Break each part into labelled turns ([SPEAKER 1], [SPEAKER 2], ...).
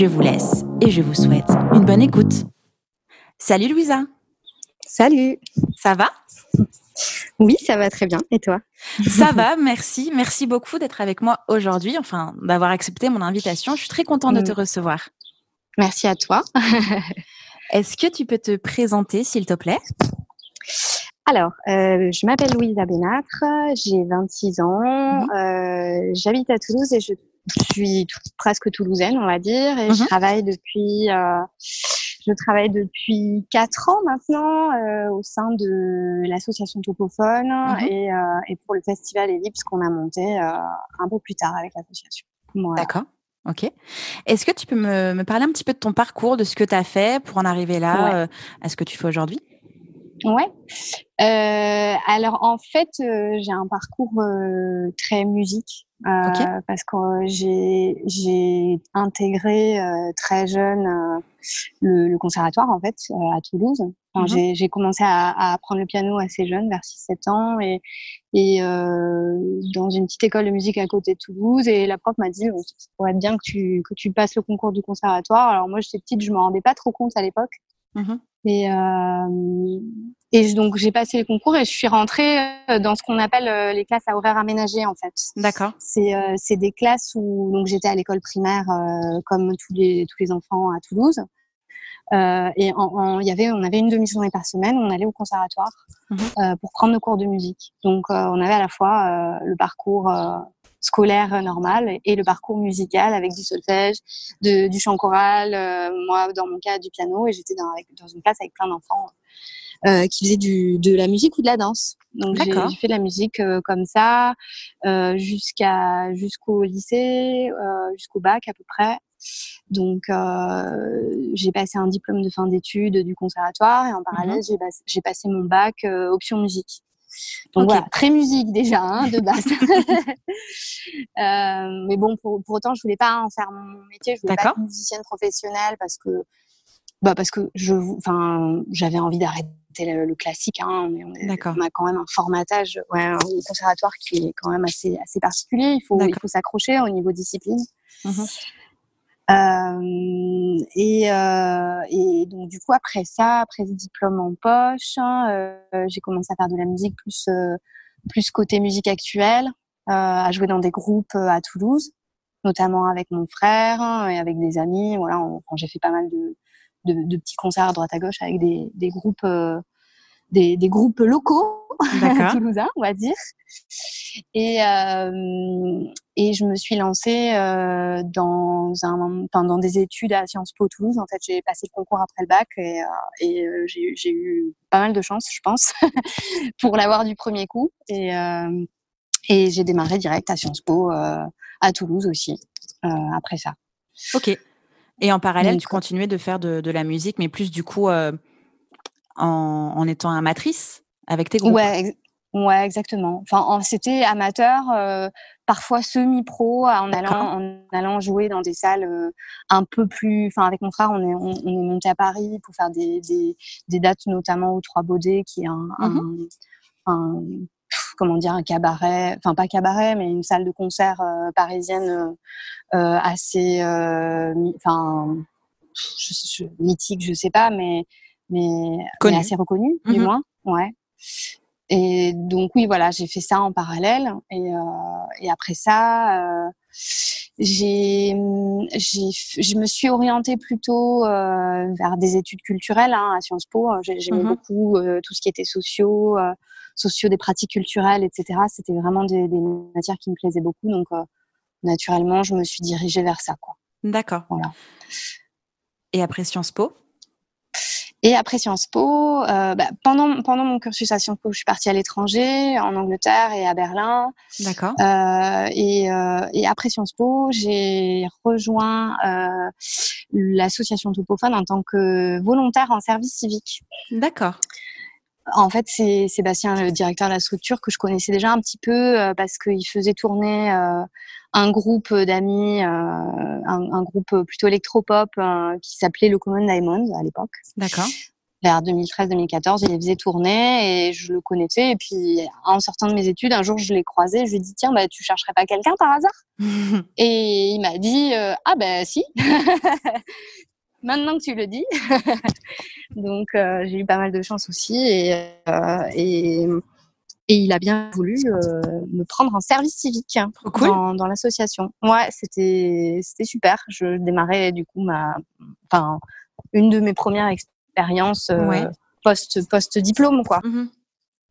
[SPEAKER 1] Je vous laisse et je vous souhaite une bonne écoute. Salut Louisa.
[SPEAKER 2] Salut.
[SPEAKER 1] Ça va?
[SPEAKER 2] Oui, ça va très bien. Et toi?
[SPEAKER 1] Ça va, merci. Merci beaucoup d'être avec moi aujourd'hui, enfin d'avoir accepté mon invitation. Je suis très contente de te mm. recevoir.
[SPEAKER 2] Merci à toi.
[SPEAKER 1] Est-ce que tu peux te présenter, s'il te plaît?
[SPEAKER 2] Alors, euh, je m'appelle Louisa Bénâtre, j'ai 26 ans, mm-hmm. euh, j'habite à Toulouse et je je suis presque toulousaine, on va dire, et je mhm. travaille depuis, euh, je travaille depuis quatre ans maintenant euh, au sein de l'association Topophone mhm. et, euh, et, pour le festival Ellipse qu'on a monté euh, un peu plus tard avec l'association.
[SPEAKER 1] D'accord. Ok. Est-ce que tu peux me, me, parler un petit peu de ton parcours, de ce que tu as fait pour en arriver là, à ce que tu fais aujourd'hui?
[SPEAKER 2] Ouais. Euh, alors en fait, euh, j'ai un parcours euh, très musique euh, parce que j'ai j'ai intégré très jeune le, le, conservatoire en fait à Toulouse. Enfin, mhm. J'ai commencé à, à, apprendre le piano assez jeune, vers 6-7 ans, et, et dans une petite école de musique à côté de Toulouse. Et la prof m'a dit, ça pourrait être bien que tu, que tu passes le concours du conservatoire. Alors moi, j'étais petite, je me rendais pas trop compte à l'époque. Mhm. Et, euh, et donc j'ai passé le concours et je suis rentrée euh, dans ce qu'on appelle euh, les classes à horaire aménagé en fait.
[SPEAKER 1] D'accord.
[SPEAKER 2] C'est euh, c'est des classes où donc j'étais à l'école primaire comme tous les tous les enfants à Toulouse. Euh, et il y avait on avait une demi-journée par semaine où on allait au conservatoire mhm. pour prendre nos cours de musique. Donc on avait à la fois le parcours scolaire normal et le parcours musical avec du solfège, de, du chant choral, euh, moi dans mon cas du piano et j'étais dans, dans une classe avec plein d'enfants euh, qui faisaient du, de la musique ou de la danse. Donc j'ai fait de la musique euh, comme ça euh, jusqu'à jusqu'au lycée, euh, jusqu'au bac à peu près. Donc j'ai passé un diplôme de fin d'études du conservatoire et en parallèle mhm. j'ai passé mon bac option musique. Donc voilà, très musique déjà hein, de base. euh, mais bon, pour, pour, autant, je voulais pas en faire mon métier. Je voulais pas être musicienne professionnelle parce que, bah parce que je, enfin, j'avais envie d'arrêter le, classique. Hein, mais on, on, a quand même un formatage, ouais, un conservatoire qui est quand même assez assez particulier. Il faut il faut s'accrocher au niveau discipline. Mmh et, euh, et, donc du coup après ça, après ce diplôme en poche, hein, euh, j'ai commencé à faire de la musique plus euh, plus côté musique actuelle, euh, à jouer dans des groupes à Toulouse, notamment avec mon frère hein, et avec des amis. Voilà, j'ai fait pas mal de, de, de, petits concerts à droite à gauche avec des, des groupes des, des, groupes locaux toulousains, on va dire. Et, euh, et je me suis lancée euh, dans, un, dans des études à Sciences Po Toulouse. En fait, j'ai passé le concours après le bac et, euh, et j'ai eu pas mal de chance, je pense, pour l'avoir du premier coup. Et, et j'ai démarré direct à Sciences Po à Toulouse aussi, après ça.
[SPEAKER 1] Ok. Et en parallèle, tu continuais de faire de, de, la musique, mais plus du coup en, en étant amatrice avec tes groupes?
[SPEAKER 2] Ouais, Ouais, exactement. Enfin, c'était amateur, euh, parfois semi-pro, en allant, en allant jouer dans des salles euh, un peu plus. Enfin, avec mon frère, on est, on, est monté à Paris pour faire des, des, des, dates, notamment au Trois Baudets, qui est un, mmh un, un, comment dire, un cabaret. Enfin, pas cabaret, mais une salle de concert euh, parisienne euh, assez, enfin, mythique, je sais pas, mais mais, mais assez reconnue, du mmh moins. Ouais. Et donc oui, voilà, j'ai fait ça en parallèle. Et, euh, et après ça, euh, j'ai, j'ai, je me suis orientée plutôt euh, vers des études culturelles hein, à Sciences Po. J'aimais mmh beaucoup tout ce qui était sociaux, sociaux des pratiques culturelles, etc. C'était vraiment des, des, matières qui me plaisaient beaucoup. Donc naturellement, je me suis dirigée vers ça. Quoi.
[SPEAKER 1] D'accord. Voilà. Et après Sciences Po?
[SPEAKER 2] Et après Sciences Po, euh, bah, pendant, pendant mon cursus à Sciences Po, je suis partie à l'étranger, en Angleterre et à Berlin.
[SPEAKER 1] D'accord.
[SPEAKER 2] Euh, et, euh, et, après Sciences Po, j'ai rejoint euh, l'association Topophone en tant que volontaire en service civique.
[SPEAKER 1] D'accord.
[SPEAKER 2] En fait, c'est Sébastien, le directeur de la structure, que je connaissais déjà un petit peu euh, parce qu'il faisait tourner euh, un groupe d'amis, euh, un, un, groupe plutôt électropop qui s'appelait le Common Diamond à l'époque.
[SPEAKER 1] D'accord.
[SPEAKER 2] Vers 2013-2014, il faisait tourner et je le connaissais. Et puis, en sortant de mes études, un jour, je l'ai croisé. Je lui ai dit, tiens, bah, tu chercherais pas quelqu'un par hasard? Et il m'a dit, ah ben si. Maintenant que tu le dis. Donc, euh, j'ai eu pas mal de chance aussi. Et, euh, et, et, il a bien voulu euh, me prendre en service civique
[SPEAKER 1] cool.
[SPEAKER 2] dans, dans l'association. Ouais, c'était super. Je démarrais du coup ma, enfin, une de mes premières expériences
[SPEAKER 1] Ouais.
[SPEAKER 2] post, post-diplôme. quoi.
[SPEAKER 1] Mhm.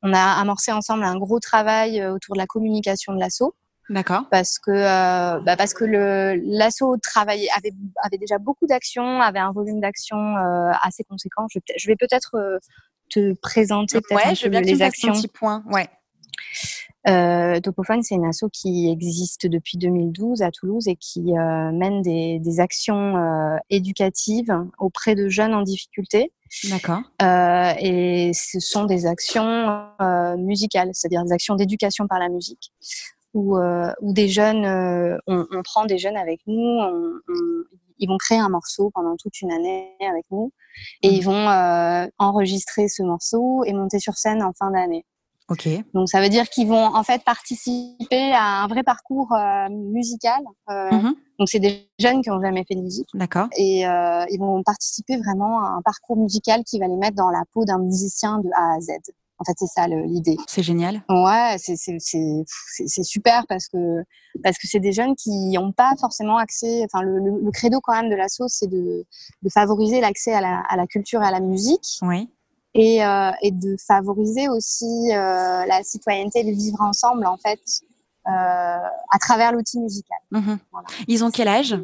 [SPEAKER 2] On a amorcé ensemble un gros travail autour de la communication de l'assaut
[SPEAKER 1] D'accord.
[SPEAKER 2] parce que euh, bah parce que le l'assaut travaillait avait avait déjà beaucoup d'actions, avait un volume d'actions euh, assez conséquent. Je, vais peut- je vais peut-être euh, te présenter peut-être
[SPEAKER 1] Ouais, je veux bien que tu
[SPEAKER 2] actions.
[SPEAKER 1] petit point. Ouais.
[SPEAKER 2] Euh, Topophone, c'est une asso qui existe depuis 2012 à Toulouse et qui euh, mène des, des actions euh, éducatives auprès de jeunes en difficulté.
[SPEAKER 1] D'accord.
[SPEAKER 2] Et ce sont des actions musicales, c'est-à-dire des actions d'éducation par la musique, où, euh, où des jeunes, euh, on, on prend des jeunes avec nous, on, on- ils vont créer un morceau pendant toute une année avec nous, et
[SPEAKER 1] Mhm.
[SPEAKER 2] ils vont euh, enregistrer ce morceau et monter sur scène en fin d'année.
[SPEAKER 1] Ok.
[SPEAKER 2] Donc ça veut dire qu'ils vont en fait participer à un vrai parcours euh, musical. Euh,
[SPEAKER 1] Mhm.
[SPEAKER 2] Donc c'est des jeunes qui ont jamais fait de musique
[SPEAKER 1] D'accord.
[SPEAKER 2] et euh, ils vont participer vraiment à un parcours musical qui va les mettre dans la peau d'un musicien de A à Z. En fait, c'est ça l'idée.
[SPEAKER 1] C'est génial.
[SPEAKER 2] Ouais, c'est super parce que parce que c'est des jeunes qui n'ont pas forcément accès. Enfin, le, le, le credo quand même de l'asso, c'est de de favoriser l'accès à la à la culture et à la musique
[SPEAKER 1] Oui.
[SPEAKER 2] et euh, et de favoriser aussi euh, la citoyenneté, le vivre ensemble en fait euh, à travers l'outil musical.
[SPEAKER 1] Mhm.
[SPEAKER 2] Voilà.
[SPEAKER 1] Ils ont quel âge?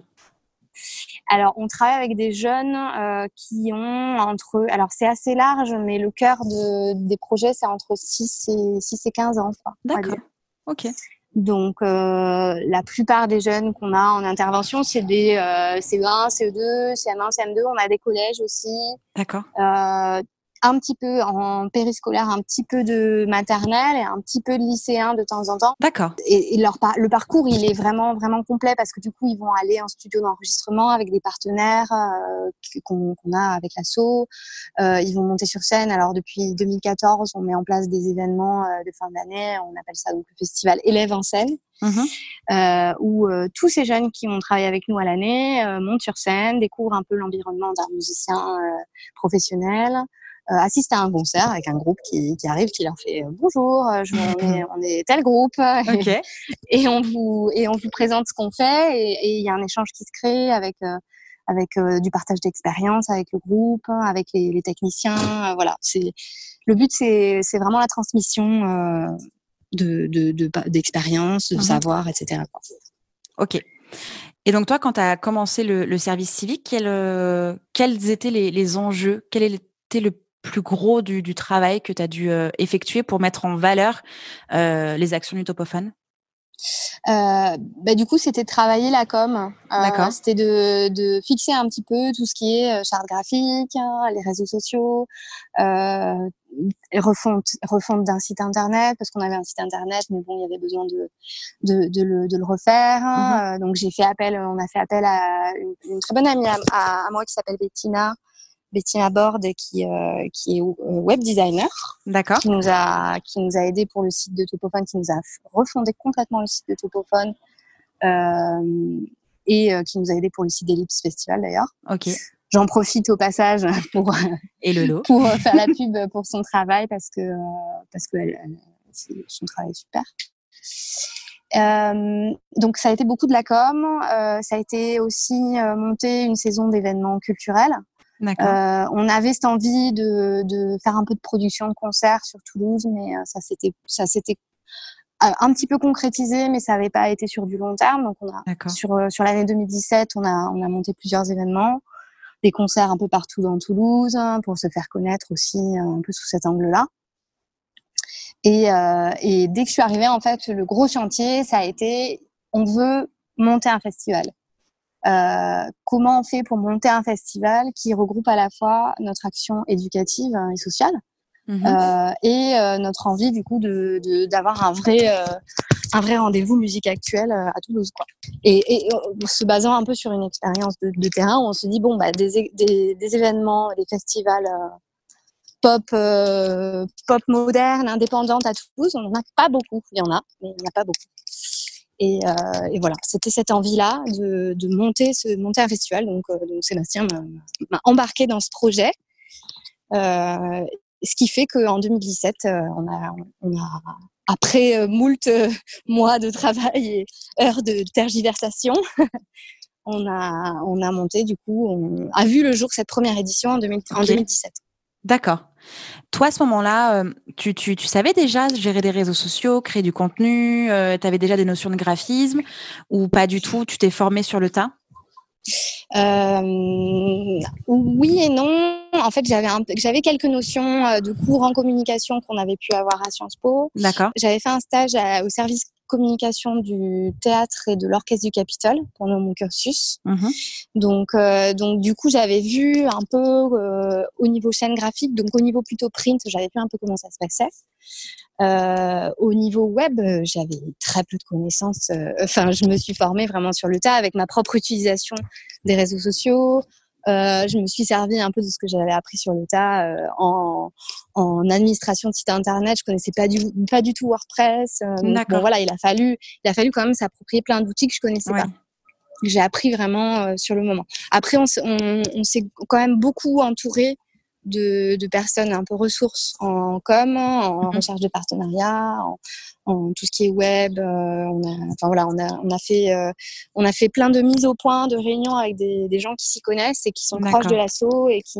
[SPEAKER 2] Alors, on travaille avec des jeunes euh, qui ont entre, alors c'est assez large, mais le cœur de, des projets, c'est entre 6 et, 6 et 15 ans.
[SPEAKER 1] D'accord. Ok.
[SPEAKER 2] Donc, euh, la plupart des jeunes qu'on a en intervention, c'est des euh, CE1, CE2, CM1, CM2. On a des collèges aussi.
[SPEAKER 1] D'accord.
[SPEAKER 2] Euh, un petit peu en périscolaire, un petit peu de maternelle et un petit peu de lycéen de temps en temps
[SPEAKER 1] D'accord.
[SPEAKER 2] et, et leur par- le parcours il est vraiment vraiment complet parce que du coup ils vont aller en studio d'enregistrement avec des partenaires euh, qu'on a avec l'assaut euh, ils vont monter sur scène alors depuis 2014 on met en place des événements euh, de fin d'année on appelle ça donc le festival élèves en scène
[SPEAKER 1] Mhm.
[SPEAKER 2] euh, où euh, tous ces jeunes qui ont travaillé avec nous à l'année euh, montent sur scène découvrent un peu l'environnement d'un musicien professionnel assistent à un concert avec un groupe qui, qui arrive, qui leur fait euh, bonjour, euh, je, on, est, on est tel groupe, et on vous et on vous présente ce qu'on fait et il y a un échange qui se crée avec euh, avec euh, du partage d'expérience avec le groupe avec les, les techniciens euh, voilà c'est le but c'est vraiment la transmission euh, de de de- d'expérience de,
[SPEAKER 1] Mhm.
[SPEAKER 2] savoir etc.
[SPEAKER 1] Ok. Et donc toi, quand tu as commencé le, le service civique, quel, euh, quels étaient les, les enjeux? Quel était le plus gros du, du travail que tu as dû euh, effectuer pour mettre en valeur euh, les actions du topophone?
[SPEAKER 2] Euh, bah, du coup, c'était de travailler la com. Euh. C'était de, de fixer un petit peu tout ce qui est charte graphique, hein, les réseaux sociaux, euh, refonte, refonte d'un site internet parce qu'on avait un site internet, mais bon, il y avait besoin de de, de, le, de le refaire. hein. Euh, donc j'ai fait appel, on a fait appel à une, une très bonne amie à, à, à moi qui s'appelle Bettina. Bettina Borde qui euh, qui est euh, web designer
[SPEAKER 1] D'accord.
[SPEAKER 2] qui nous a qui nous a aidé pour le site de Topophone, qui nous a refondé complètement le site de Topophone euh, et qui nous a aidé pour le site d'Ellipse Festival d'ailleurs.
[SPEAKER 1] Ok.
[SPEAKER 2] J'en profite au passage pour
[SPEAKER 1] Et le lot
[SPEAKER 2] pour faire la pub pour son travail parce que parce que elle- elle- c'est- son travail est super. Euh, donc ça a été beaucoup de la com, euh, ça a été aussi euh, monter une saison d'événements culturels. Euh, on avait cette envie de, de faire un peu de production de concerts sur Toulouse, mais euh, ça s'était ça s'était euh, un petit peu concrétisé, mais ça n'avait pas été sur du long terme. Donc on a
[SPEAKER 1] D'accord.
[SPEAKER 2] sur sur l'année 2017, on a on a monté plusieurs événements, des concerts un peu partout dans Toulouse hein, pour se faire connaître aussi un peu sous cet angle-là. Et, et dès que je suis arrivée, en fait, le gros chantier, ça a été on veut monter un festival. Euh, comment on fait pour monter un festival qui regroupe à la fois notre action éducative et sociale mhm. euh, et euh, notre envie du coup de d'avoir un vrai un vrai rendez-vous musique actuelle à Toulouse quoi. Et, et se basant un peu sur une expérience de, de, terrain, on se dit bon bah des, des, des événements, des festivals pop pop moderne, indépendante à Toulouse, on n'en a pas beaucoup. Il y en a, mais il n'y en a pas beaucoup. Et, euh, et voilà, c'était cette envie-là de, de, monter, ce, monter un festival. Donc, euh, donc Sébastien m'a embarqué dans ce projet. Euh, ce qui fait qu'en 2017, euh, on a, on a après moult mois de travail et heures de tergiversation, on a, on a monté du coup, on a vu le jour cette première édition en, 2000, en 2017.
[SPEAKER 1] D'accord. Toi, à ce moment-là, euh, tu, tu, tu, savais déjà gérer des réseaux sociaux, créer du contenu, euh, tu avais déjà des notions de graphisme ou pas du tout Tu t'es formé sur le tas?
[SPEAKER 2] Euh, oui et non. En fait, j'avais j'avais quelques notions euh, de cours en communication qu'on avait pu avoir à Sciences Po.
[SPEAKER 1] D'accord.
[SPEAKER 2] J'avais fait un stage au service communication du théâtre et de l'orchestre du Capitole pendant mon cursus. Mhm. Donc, euh, donc du coup, j'avais vu un peu euh, au niveau chaîne graphique, donc au niveau plutôt print, j'avais vu un peu comment ça se passait. Euh, au niveau web, j'avais très peu de connaissances. Enfin, je me suis formée vraiment sur le tas avec ma propre utilisation des réseaux sociaux, euh, je me suis servi un peu de ce que j'avais appris sur le tas euh, en, en, administration de site internet. Je connaissais pas du pas du tout WordPress. Euh, bon, voilà, il a fallu il a fallu quand même s'approprier plein d'outils que je connaissais pas. J'ai appris vraiment euh, sur le moment. Après, on, on, on s'est quand même beaucoup entouré de, de, personnes un peu ressources en com, en mhm. recherche de partenariat, en, en, tout ce qui est web. Euh, on a, enfin voilà, on a, on a fait, euh, on a fait plein de mises au point, de réunions avec des, des gens qui s'y connaissent et qui sont proches de l'assaut et qui,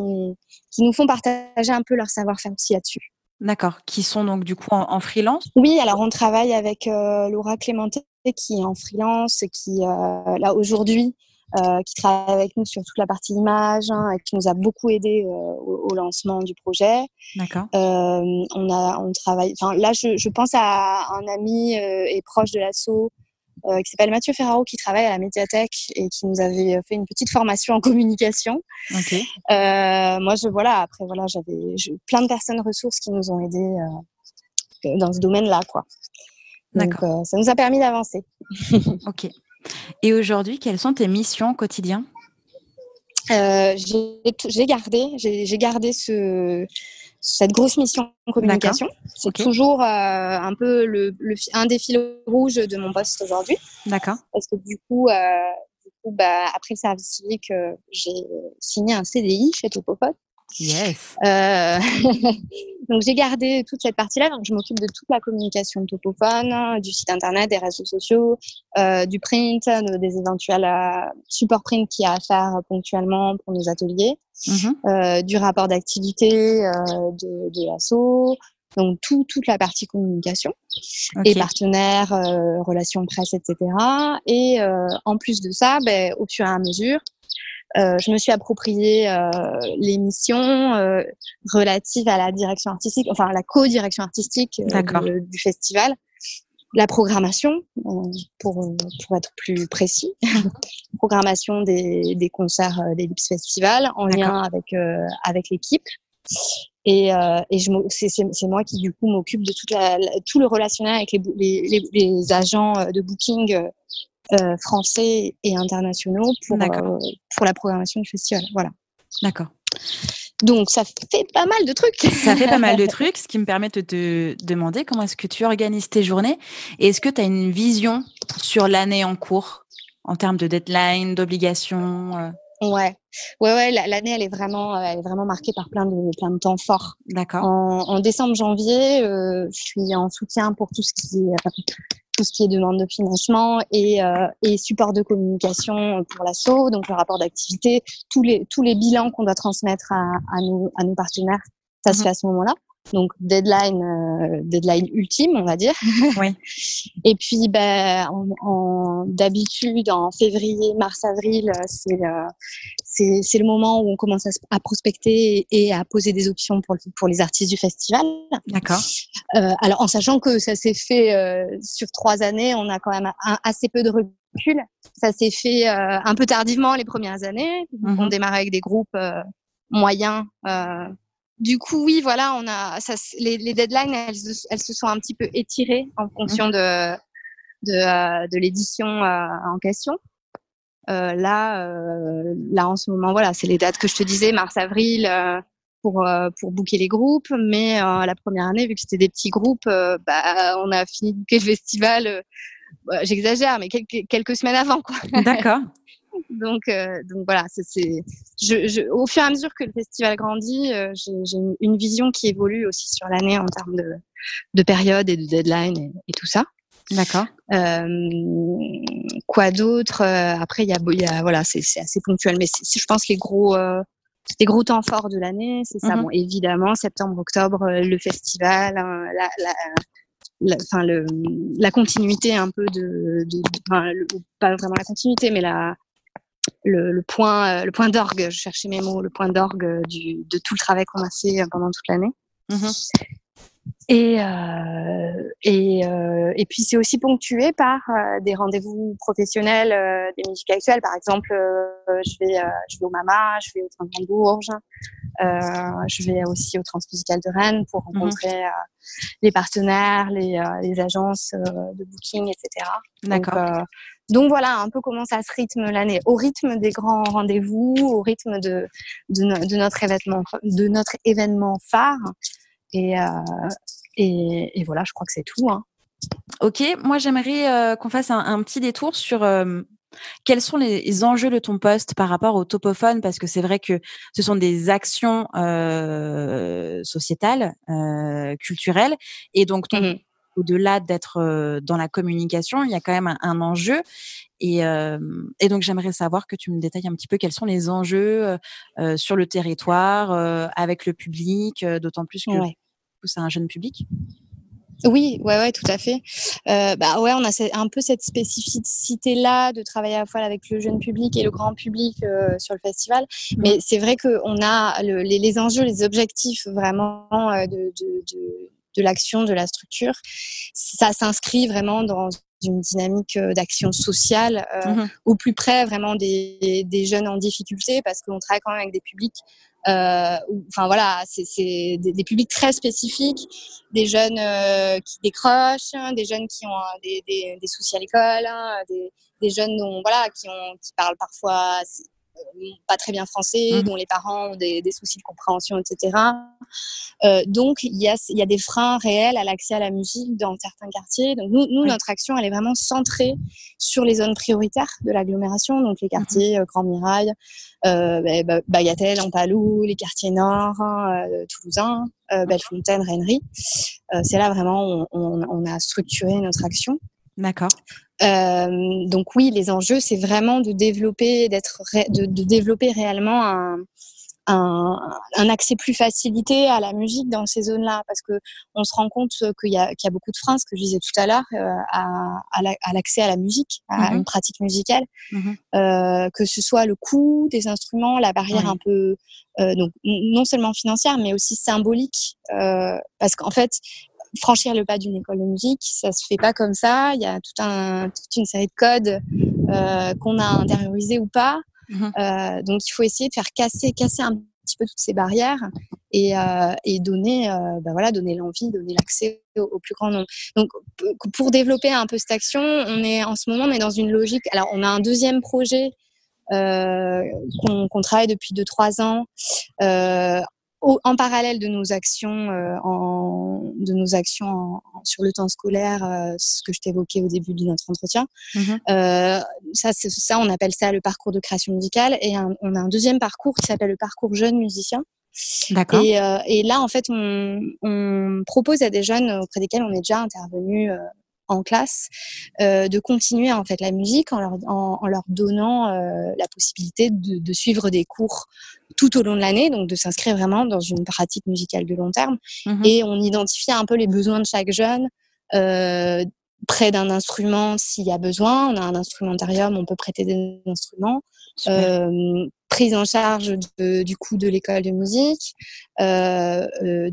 [SPEAKER 2] qui nous font partager un peu leur savoir-faire aussi là-dessus.
[SPEAKER 1] D'accord. Qui sont donc du coup en, freelance?
[SPEAKER 2] Oui, alors on travaille avec euh, Laura Clémenté qui est en freelance et qui là aujourd'hui euh, qui travaille avec nous sur toute la partie image hein, et qui nous a beaucoup aidé euh, au, au, lancement du projet.
[SPEAKER 1] D'accord.
[SPEAKER 2] Euh, on a, on travaille. Enfin, là, je, je, pense à un ami et proche de euh, qui s'appelle Mathieu Ferraro, qui travaille à la médiathèque et qui nous avait fait une petite formation en communication.
[SPEAKER 1] Okay.
[SPEAKER 2] moi, je voilà. Après, voilà, j'avais plein de personnes ressources qui nous ont aidés dans ce domaine-là, quoi. Donc, ça nous a permis d'avancer.
[SPEAKER 1] ok. Et aujourd'hui, quelles sont tes missions au quotidien?
[SPEAKER 2] Euh, J'ai gardé, j'ai gardé ce, cette grosse mission en communication. C'est toujours euh, un peu le, le, un des fils rouges de mon poste aujourd'hui.
[SPEAKER 1] D'accord.
[SPEAKER 2] Parce que du coup, euh, du coup bah, après le service civique, j'ai signé un CDI chez Topopod.
[SPEAKER 1] Yes.
[SPEAKER 2] Euh, donc j'ai gardé toute cette partie-là. Donc je m'occupe de toute la communication de Topophone, du site internet, des réseaux sociaux, euh, du print, des éventuels euh, supports print qu'il y a à faire ponctuellement pour nos ateliers, mm-hmm. du rapport d'activité de, de l'assaut. Donc tout, toute la partie communication okay. et partenaires, euh, relations presse, etc. Et en plus de ça, ben, au fur et à mesure, euh, je me suis approprié euh, les missions euh, relatives à la direction artistique, enfin à la co-direction artistique euh, du, festival, la programmation, euh, pour, pour être plus précis, programmation des, des concerts des Lips Festival en lien avec, avec l'équipe. Et, euh, et c'est moi qui du coup m'occupe de toute la, tout le relationnel avec les, les, les agents de booking euh, français et internationaux pour, euh, pour la programmation du festival. Voilà.
[SPEAKER 1] D'accord.
[SPEAKER 2] Donc, ça fait pas mal de trucs.
[SPEAKER 1] Ça fait pas mal de trucs, ce qui me permet de te demander comment est-ce que tu organises tes journées et est-ce que tu as une vision sur l'année en cours en termes de deadline, d'obligations euh?
[SPEAKER 2] Ouais, ouais, ouais. L'année, elle est vraiment, elle est vraiment marquée par plein de, plein de temps forts.
[SPEAKER 1] D'accord.
[SPEAKER 2] En, en, décembre, janvier, euh, je suis en soutien pour tout ce qui est tout ce qui est demande de financement et, euh, et support de communication pour l'assaut, donc le rapport d'activité, tous les, tous les bilans qu'on doit transmettre à, à, nos, à nos partenaires, ça se mhm. fait à ce moment-là. Donc deadline, euh, deadline ultime, on va dire.
[SPEAKER 1] Oui.
[SPEAKER 2] Et puis, ben, en, d'habitude, en février, mars, avril, c'est c'est, c'est le moment où on commence à, prospecter et, à poser des options pour, pour les artistes du festival.
[SPEAKER 1] D'accord.
[SPEAKER 2] Euh, alors, en sachant que ça s'est fait sur trois années, on a quand même assez peu de recul. Ça s'est fait un peu tardivement les premières années. Mm-hmm. On démarrait avec des groupes moyens du coup, oui, voilà, on a ça, les, les deadlines, elles, elles, se sont un petit peu étirées en fonction de de, euh, de l'édition euh, en question. Euh, là, euh, là en ce moment, voilà, c'est les dates que je te disais, mars-avril pour pour booker les groupes. Mais la première année, vu que c'était des petits groupes, bah, on a fini de booker le festival. Bah, j'exagère, mais quelques quelques semaines avant, quoi.
[SPEAKER 1] D'accord.
[SPEAKER 2] donc, euh, donc voilà, c'est, je, je, au fur et à mesure que le festival grandit, euh, j'ai une vision qui évolue aussi sur l'année en termes de, de période et de deadline et, et tout ça.
[SPEAKER 1] D'accord.
[SPEAKER 2] Euh, quoi d'autre Après, il y a, y a, voilà, c'est assez ponctuel, mais je pense les gros, les gros temps forts de l'année, c'est ça. Mm-hmm. Bon, évidemment, septembre, octobre, le festival, hein, la, la, la, enfin, le, la continuité un peu de, de, enfin, pas vraiment la continuité, mais la, le, point, euh, le point d'orgue, je cherchais mes mots, le point d'orgue de tout le travail qu'on a fait euh, pendant toute l'année. Mm-hmm. Et, euh, et, euh, et puis c'est aussi ponctué par euh, des rendez-vous professionnels des musiques actuelles. Par exemple, je vais je vais au Mama, je vais au Train de Bourges, je vais aussi au Transmusical de Rennes pour mm-hmm. rencontrer les partenaires, les, les agences de booking, etc.
[SPEAKER 1] D'accord.
[SPEAKER 2] Donc voilà un peu comment ça se rythme l'année, au rythme des grands rendez-vous, au rythme de, de, de, notre événement, de notre événement phare. Et, euh, et, et, voilà, je crois que c'est tout. Hein.
[SPEAKER 1] Ok, moi j'aimerais euh, qu'on fasse un, un, petit détour sur euh, quels sont les enjeux de ton poste par rapport au topophone Parce que c'est vrai que ce sont des actions sociétales, culturelles, et donc ton, mmh au-delà d'être dans la communication, il y a quand même un, enjeu. Et, euh, et, donc j'aimerais savoir que tu me détailles un petit peu quels sont les enjeux euh, sur le territoire, avec le public, d'autant plus que c'est un jeune public.
[SPEAKER 2] Oui, ouais, ouais, tout à fait. Euh, bah ouais, on a un peu cette spécificité là de travailler à la fois avec le jeune public et le grand public euh, sur le festival. Mmh. Mais c'est vrai qu'on a le, les, les, enjeux, les objectifs vraiment euh, de, de, de, de l'action, de la structure. Ça s'inscrit vraiment dans une dynamique euh, d'action sociale euh, mmh au plus près vraiment des, des, jeunes en difficulté parce qu'on travaille quand même avec des publics euh, enfin voilà c'est des, des, publics très spécifiques des jeunes euh, qui décrochent des jeunes qui ont des, des, des soucis à l'école hein, des, des jeunes dont voilà qui ont qui parlent parfois pas très bien français, mmh. dont les parents ont des, des soucis de compréhension, etc. Euh, donc, il y, a, y a des freins réels à l'accès à la musique dans certains quartiers. Donc, nous, nous notre action, elle est vraiment centrée sur les zones prioritaires de l'agglomération, donc les mmh quartiers euh, Grand Mirail, euh, bah, Bagatelle, Ampalou, les quartiers nord, hein, toulousains, euh, mmh. Bellefontaine, Rennery. Euh, c'est là vraiment on, on, on, a structuré notre action.
[SPEAKER 1] D'accord.
[SPEAKER 2] Euh, donc oui, les enjeux, c'est vraiment de développer, d'être, de, de, développer réellement un, un, un, accès plus facilité à la musique dans ces zones-là, parce que on se rend compte qu'il y a, qu'il y a beaucoup de freins, ce que je disais tout à l'heure, euh, à, à, l'accès à la musique, à mmh une pratique musicale, mmh euh, que ce soit le coût des instruments, la barrière un peu, euh, donc non seulement financière, mais aussi symbolique, parce qu'en fait, franchir le pas d'une école de musique, ça se fait pas comme ça. Il y a tout un, toute une série de codes euh, qu'on a intériorisés ou pas. Mmh euh, donc il faut essayer de faire casser, casser un petit peu toutes ces barrières et, euh, et donner, euh, bah voilà, donner l'envie, donner l'accès au, au, plus grand nombre. Donc pour développer un peu cette action, on est en ce moment on est dans une logique. Alors on a un deuxième projet euh, qu'on qu travaille depuis 2-3 ans euh, en parallèle de nos actions, euh, en, de nos actions en, sur le temps scolaire, euh, ce que je t'évoquais au début de notre entretien. Mmh euh, ça, ça, on appelle ça le parcours de création musicale. Et on a un deuxième parcours qui s'appelle le parcours jeune musicien.
[SPEAKER 1] D'accord.
[SPEAKER 2] Et, euh, et, là, en fait, on, on, propose à des jeunes auprès desquels on est déjà intervenu en classe de continuer en fait la musique en leur, en, leur donnant la possibilité de, de, suivre des cours tout au long de l'année, donc de s'inscrire vraiment dans une pratique musicale de long terme. Mmh Et on identifie un peu les besoins de chaque jeune. Euh, près d'un instrument s'il y a besoin. On a un instrumentarium, on peut prêter des instruments. Euh, prise en charge du coût de l'école de musique. Euh, euh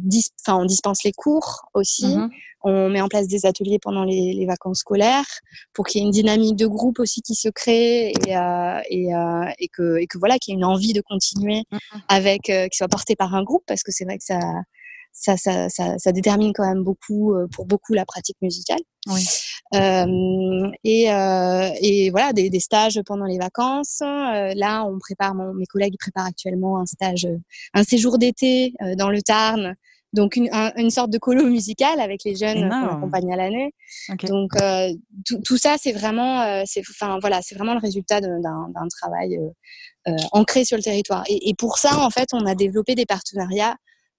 [SPEAKER 2] on dispense les cours aussi. Mmh on met en place des ateliers pendant les, vacances scolaires pour qu'il y ait une dynamique de groupe aussi qui se crée et, euh, et, euh, et que, et que voilà qu'il y ait une envie de continuer mmh avec, qui soit portée par un groupe parce que c'est vrai que ça ça, ça, ça, ça, détermine quand même beaucoup, euh, pour beaucoup, la pratique musicale. Oui. Euh, et, euh, et, voilà, des, des, stages pendant les vacances. Euh, là, on prépare, mon, mes collègues préparent actuellement un stage, un séjour d'été dans le Tarn. Donc une, une, sorte de colo musical avec les jeunes qu'on accompagne à l'année. Donc tout, tout, ça, c'est vraiment, c'est, enfin voilà, c'est vraiment le résultat d'un, d'un travail ancré sur le territoire. Et, et, pour ça, en fait, on a développé des partenariats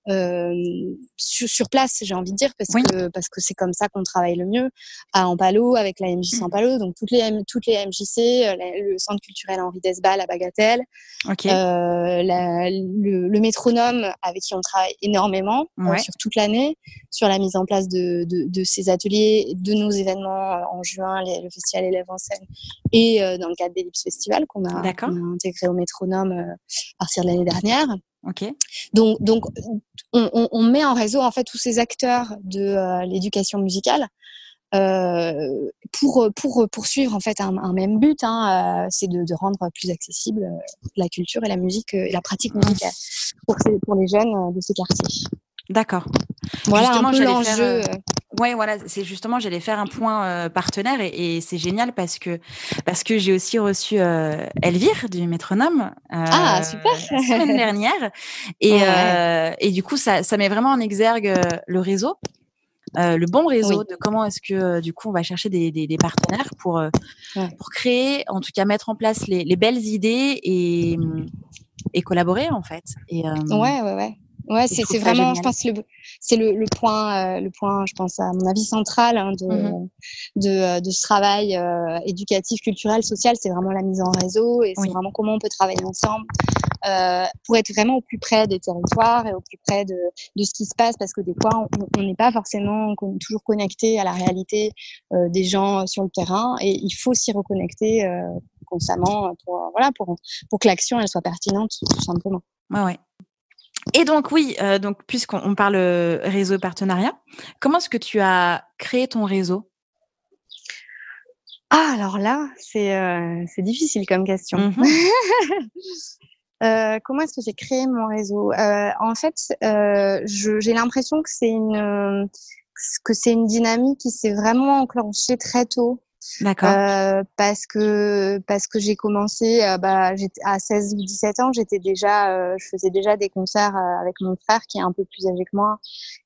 [SPEAKER 2] sur, sur, place, j'ai envie de dire, parce que parce que c'est comme ça qu'on travaille le mieux à Ampalo avec la MJC mmh. Ampalo, donc toutes les toutes les MJC, euh, le Centre culturel Henri Desbal à Bagatelle, okay. euh, la, le, le, métronome avec qui on travaille énormément euh, ouais. sur toute l'année, sur la mise en place de, de, de, ces ateliers, de nos événements en juin, les, le festival Élèves en scène, et dans le cadre des Lips Festival qu'on a, a, intégré au métronome à partir de l'année dernière. Donc, donc on, on, met en réseau en fait tous ces acteurs de euh, l'éducation musicale euh, pour pour poursuivre en fait un, un même but, hein, euh, c'est de, de, rendre plus accessible la culture et la musique et la pratique musicale pour, ces, pour les jeunes de ces quartiers.
[SPEAKER 1] D'accord.
[SPEAKER 2] Voilà Justement, un peu l'enjeu.
[SPEAKER 1] Ouais, voilà, c'est justement, j'allais faire un point euh, partenaire et, et c'est génial parce que parce que j'ai aussi reçu euh, Elvire du Métronome
[SPEAKER 2] euh, ah, super.
[SPEAKER 1] la semaine dernière et ouais. et du coup ça ça met vraiment en exergue le réseau. le bon réseau oui. de comment est-ce que du coup on va chercher des, des, des partenaires pour ouais. pour créer en tout cas mettre en place les, les belles idées et et collaborer en fait et
[SPEAKER 2] ouais ouais ouais Ouais, c'est vraiment, je pense, le, c'est le, le, point, euh, le point, je pense, à mon avis central hein, de, mmh de, euh, de, ce travail euh, éducatif, culturel, social. C'est vraiment la mise en réseau et oui. c'est vraiment comment on peut travailler ensemble euh, pour être vraiment au plus près des territoires et au plus près de, de ce qui se passe parce que des fois, on n'est pas forcément toujours connecté à la réalité euh, des gens sur le terrain et il faut s'y reconnecter euh, constamment pour, voilà, pour, pour que l'action elle soit pertinente, tout simplement.
[SPEAKER 1] Ouais, ouais. Et donc oui, euh, donc puisqu'on parle euh, réseau partenariat, comment est-ce que tu as créé ton réseau?
[SPEAKER 2] Ah alors là, c'est euh, c'est difficile comme question. Mm -hmm. euh, comment est-ce que j'ai créé mon réseau? En fait, j'ai l'impression que c'est une que c'est une dynamique qui s'est vraiment enclenchée très tôt.
[SPEAKER 1] D'accord.
[SPEAKER 2] Euh, parce que parce que j'ai commencé euh, bah à 16 ou 17 ans, j'étais déjà euh, je faisais déjà des concerts euh, avec mon frère qui est un peu plus âgé que moi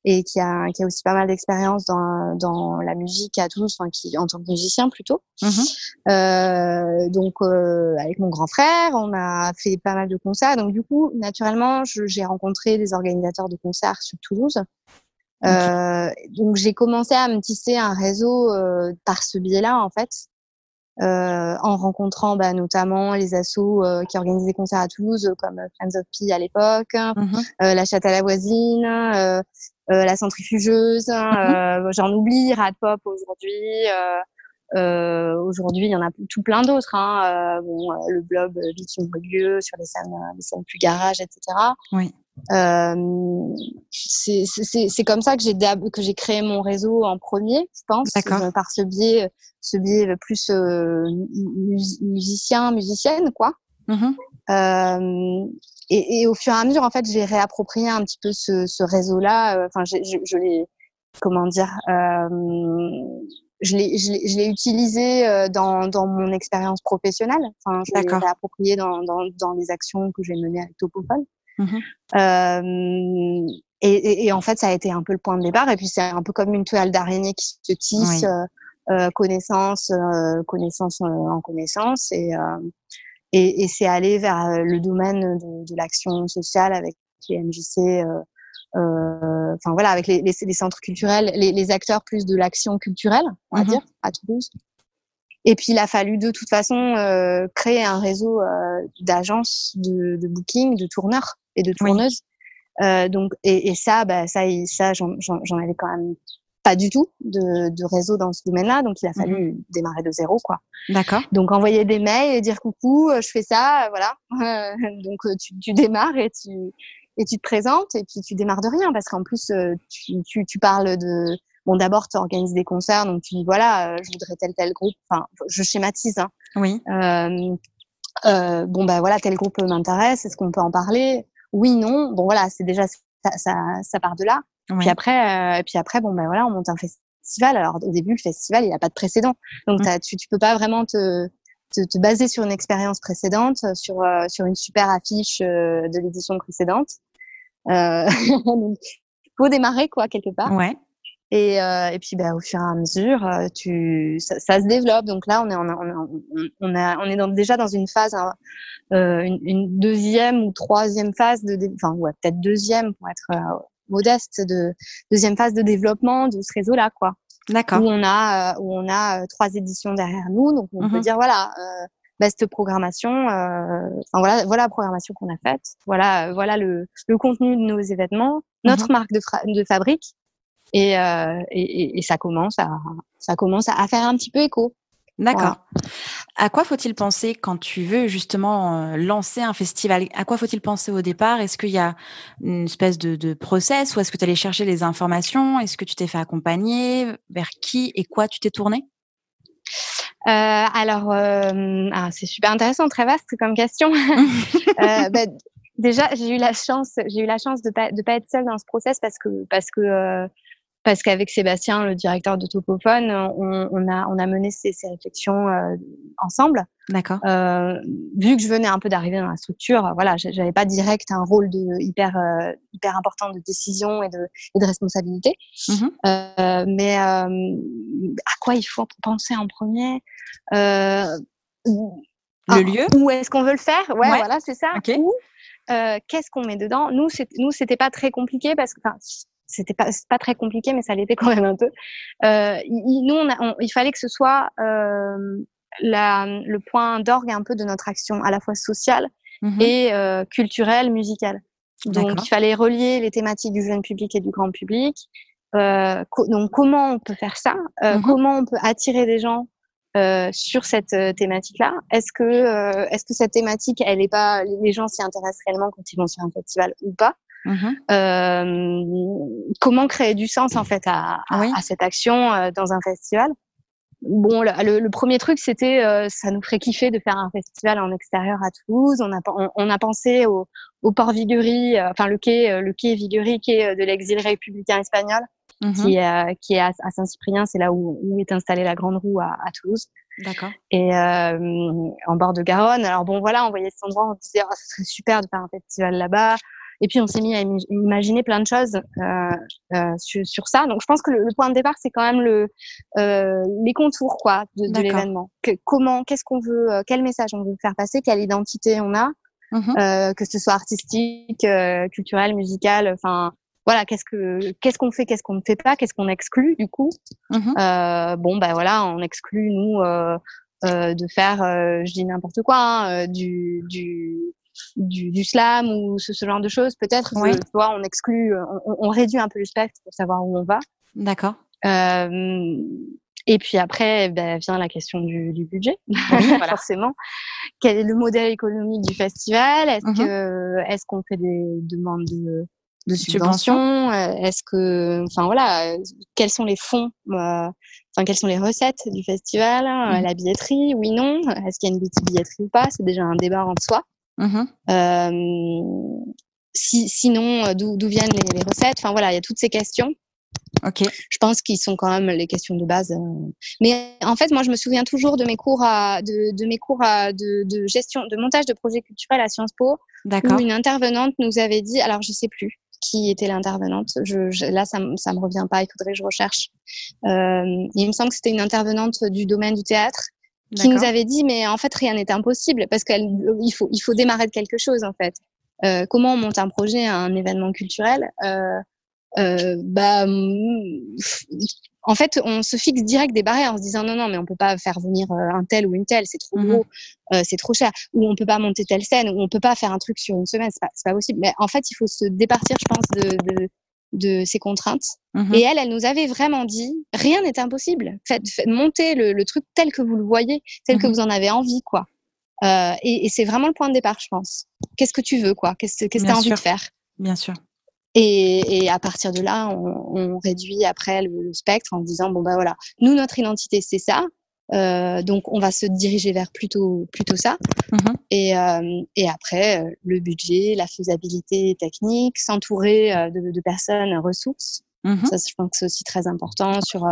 [SPEAKER 2] et qui a qui a aussi pas mal d'expérience dans dans la musique à Toulouse, enfin qui en tant que musicien plutôt. Mmh. donc avec mon grand frère, on a fait pas mal de concerts. Donc du coup, naturellement, j'ai rencontré des organisateurs de concerts sur Toulouse. Euh, donc j'ai commencé à me tisser un réseau euh, par ce biais-là en fait, euh, en rencontrant bah, notamment les assos euh, qui organisent des concerts à Toulouse comme Friends of Pi à l'époque, mmh. la Chatte à la voisine, la centrifugeuse, mmh. j'en oublie, Rad Pop aujourd'hui. aujourd'hui, il y en a tout plein d'autres. Hein. bon, le blob Lithium Lieu sur les scènes, les scènes plus garage, etc.
[SPEAKER 1] Oui.
[SPEAKER 2] Euh, c'est comme ça que j'ai que j'ai créé mon réseau en premier, je pense, euh, par ce biais, ce biais plus euh, musicien, musicienne, quoi.
[SPEAKER 1] Mmh.
[SPEAKER 2] Euh, et, et, au fur et à mesure, en fait, j'ai réapproprié un petit peu ce, ce réseau-là. Enfin, je, je l'ai, comment dire, je l'ai utilisé dans, dans mon expérience professionnelle. Enfin, je l'ai réapproprié dans, dans, dans les actions que j'ai menées avec Topophone. Mmh euh, et, et, et, en fait, ça a été un peu le point de départ. Et puis, c'est un peu comme une toile d'araignée qui se tisse, oui. euh, euh, connaissance, euh, connaissance en connaissance. Et, et, et c'est aller vers le domaine de, de l'action sociale avec les MJC enfin voilà, avec les, les, centres culturels, les, les, acteurs plus de l'action culturelle, on va mhm. dire, à Toulouse. Et puis il a fallu de toute façon créer un réseau d'agences de, de, booking, de tourneurs et de tourneuses. donc et, et, ça, bah, ça, ça, j'en avais quand même pas du tout de, de réseau dans ce domaine-là, donc il a fallu mhm. démarrer de zéro, quoi.
[SPEAKER 1] D'accord.
[SPEAKER 2] Donc envoyer des mails et dire coucou, je fais ça, voilà. donc tu, tu démarres et tu et tu te présentes et puis tu démarres de rien parce qu'en plus euh, tu, tu, tu, parles de bon d'abord tu organises des concerts donc tu dis voilà euh, je voudrais tel tel groupe enfin je schématise hein.
[SPEAKER 1] oui
[SPEAKER 2] euh, euh, bon ben voilà tel groupe m'intéresse est-ce qu'on peut en parler? Oui non bon voilà c'est déjà ça, ça, ça, part de là puis après euh, puis après bon ben voilà on monte un festival alors au début le festival il n'y a pas de précédent donc mmh. tu tu peux pas vraiment te te, te, baser sur une expérience précédente, sur sur une super affiche de l'édition précédente. Euh, il faut démarrer quoi quelque part.
[SPEAKER 1] Ouais.
[SPEAKER 2] Et, euh, et puis bah, au fur et à mesure, euh, tu, ça, ça se développe. Donc là, on est, on, on, on, a, on est dans, déjà dans une phase, hein, euh, une, une, deuxième ou troisième phase de, enfin ouais, peut-être deuxième pour être euh, modeste, de deuxième phase de développement de ce réseau-là, quoi.
[SPEAKER 1] D'accord.
[SPEAKER 2] Où on a, où on a trois éditions derrière nous, donc on peut mhm. dire voilà, bah, cette programmation, euh, enfin, voilà, voilà la programmation qu'on a faite, voilà, voilà le, le, contenu de nos événements, notre mhm. marque de, de fabrique, et, euh, et, et, ça commence à, ça commence à faire un petit peu écho.
[SPEAKER 1] D'accord. À quoi faut-il penser quand tu veux justement euh, lancer un festival? À quoi faut-il penser au départ? Est-ce qu'il y a une espèce de, de process ou est-ce que tu allais chercher les informations? Est-ce que tu t'es fait accompagner? Vers qui et quoi tu t'es tourné?
[SPEAKER 2] Euh, alors, euh, ah, c'est super intéressant, très vaste comme question. euh, bah, déjà, j'ai eu la chance, j'ai eu la chance de pas de pas être seule dans ce process parce que parce que parce qu'avec Sébastien, le directeur de Topophone, on, on, a, on a mené ces, ces réflexions euh, ensemble.
[SPEAKER 1] D'accord.
[SPEAKER 2] Euh, vu que je venais un peu d'arriver dans la structure, voilà, j'avais pas direct un rôle de hyper euh, hyper important de décision et de, et de responsabilité. Mm-hmm. Euh, mais à quoi il faut penser en premier?
[SPEAKER 1] Le
[SPEAKER 2] ah,
[SPEAKER 1] lieu?
[SPEAKER 2] Où est-ce qu'on veut le faire? Ouais, voilà, c'est ça.
[SPEAKER 1] Okay.
[SPEAKER 2] Où? Qu'est-ce qu'on met dedans? Nous, nous, c'était pas très compliqué parce que c'était pas pas très compliqué mais ça l'était quand même un peu. Euh, il, nous on, a, il fallait que ce soit euh, la, le point d'orgue un peu de notre action à la fois sociale mmh et euh, culturelle musicale. Donc il fallait relier les thématiques du jeune public et du grand public. Euh, donc comment on peut faire ça? Euh, mmh comment on peut attirer des gens euh, sur cette euh, thématique-là? Est-ce que euh, est-ce que cette thématique, elle est pas les gens s'y intéressent réellement quand ils vont sur un festival ou pas? Mmh euh, comment créer du sens en fait à, à, cette action euh, dans un festival? Bon, le, le, premier truc, c'était, euh, ça nous ferait kiffer de faire un festival en extérieur à Toulouse. On a, on, a pensé au, au port Viguerie, euh, enfin le quai, le quai Viguerie, quai de l'exil républicain espagnol, qui est, qui est à, à Saint-Cyprien, c'est là où, où, est installée la grande roue à, à Toulouse.
[SPEAKER 1] D'accord.
[SPEAKER 2] Et en bord de Garonne. Alors bon, voilà, on voyait cet endroit, on disait, oh, ce serait super de faire un festival là-bas. Et puis on s'est mis à imaginer plein de choses euh, euh, sur, sur, ça. Donc je pense que le, le point de départ c'est quand même le euh, les contours quoi de, de l'événement. Comment, qu'est-ce qu'on veut, euh, quel message on veut faire passer, quelle identité on a, euh, que ce soit artistique, euh, culturel, musical, enfin voilà, qu'est-ce que qu'est-ce qu'on fait, qu'est-ce qu'on ne fait pas, qu'est-ce qu'on exclut du coup. Mmh bon ben voilà, on exclut nous. de faire, je dis n'importe quoi, hein, du, du du, du slam ou ce, ce, genre de choses, peut-être, oui. tu vois, on exclut, on, on, réduit un peu le spectre pour savoir où on va.
[SPEAKER 1] D'accord.
[SPEAKER 2] Euh, et puis après, ben, vient la question du, du budget, oui, voilà. forcément. Quel est le modèle économique du festival? Est-ce mm -hmm. que est-ce qu'on fait des demandes de, de subventions Est-ce que, enfin voilà, quels sont les fonds euh, Enfin, quelles sont les recettes du festival? Mm -hmm. La billetterie, oui, non Est-ce qu'il y a une billetterie ou pas? C'est déjà un débat en soi. Mmh. Euh, si, sinon, euh, d'où viennent les, les, recettes? Enfin voilà, il y a toutes ces questions.
[SPEAKER 1] Ok.
[SPEAKER 2] Je pense qu'ils sont quand même les questions de base. Euh. Mais en fait, moi, je me souviens toujours de mes cours à, de, de mes cours à, de, de, gestion, de montage de projets culturels à Sciences Po, où une intervenante nous avait dit, alors je sais plus qui était l'intervenante. Je, je, là, ça, ça me revient pas. Il faudrait que je recherche. Euh, il me semble que c'était une intervenante du domaine du théâtre qui nous avait dit mais en fait rien n'est impossible parce qu'il faut il faut démarrer de quelque chose en fait. comment on monte un projet, un événement culturel bah, en fait, on se fixe direct des barrières en se disant non, non, mais on peut pas faire venir un tel ou une telle, c'est trop mmh gros, c'est trop cher, ou on peut pas monter telle scène, ou on peut pas faire un truc sur une semaine, c'est pas, pas possible. Mais en fait, il faut se départir, je pense, de, de, de ces contraintes. Mmh et elle, elle nous avait vraiment dit rien n'est impossible. Faites, montez le, le, truc tel que vous le voyez, tel que mmh vous en avez envie, quoi. Euh, et, et c'est vraiment le point de départ, je pense. Qu'est-ce que tu veux, quoi? Qu'est-ce que tu as envie de faire?
[SPEAKER 1] Bien sûr.
[SPEAKER 2] Et, et, à partir de là, on, on réduit après le, spectre en disant bon ben voilà, nous notre identité c'est ça, euh, donc on va se diriger vers plutôt plutôt ça. Mmh et, euh, et après euh, le budget, la faisabilité technique, s'entourer de, de, personnes ressources. Mmh ça, je pense que c'est aussi très important sur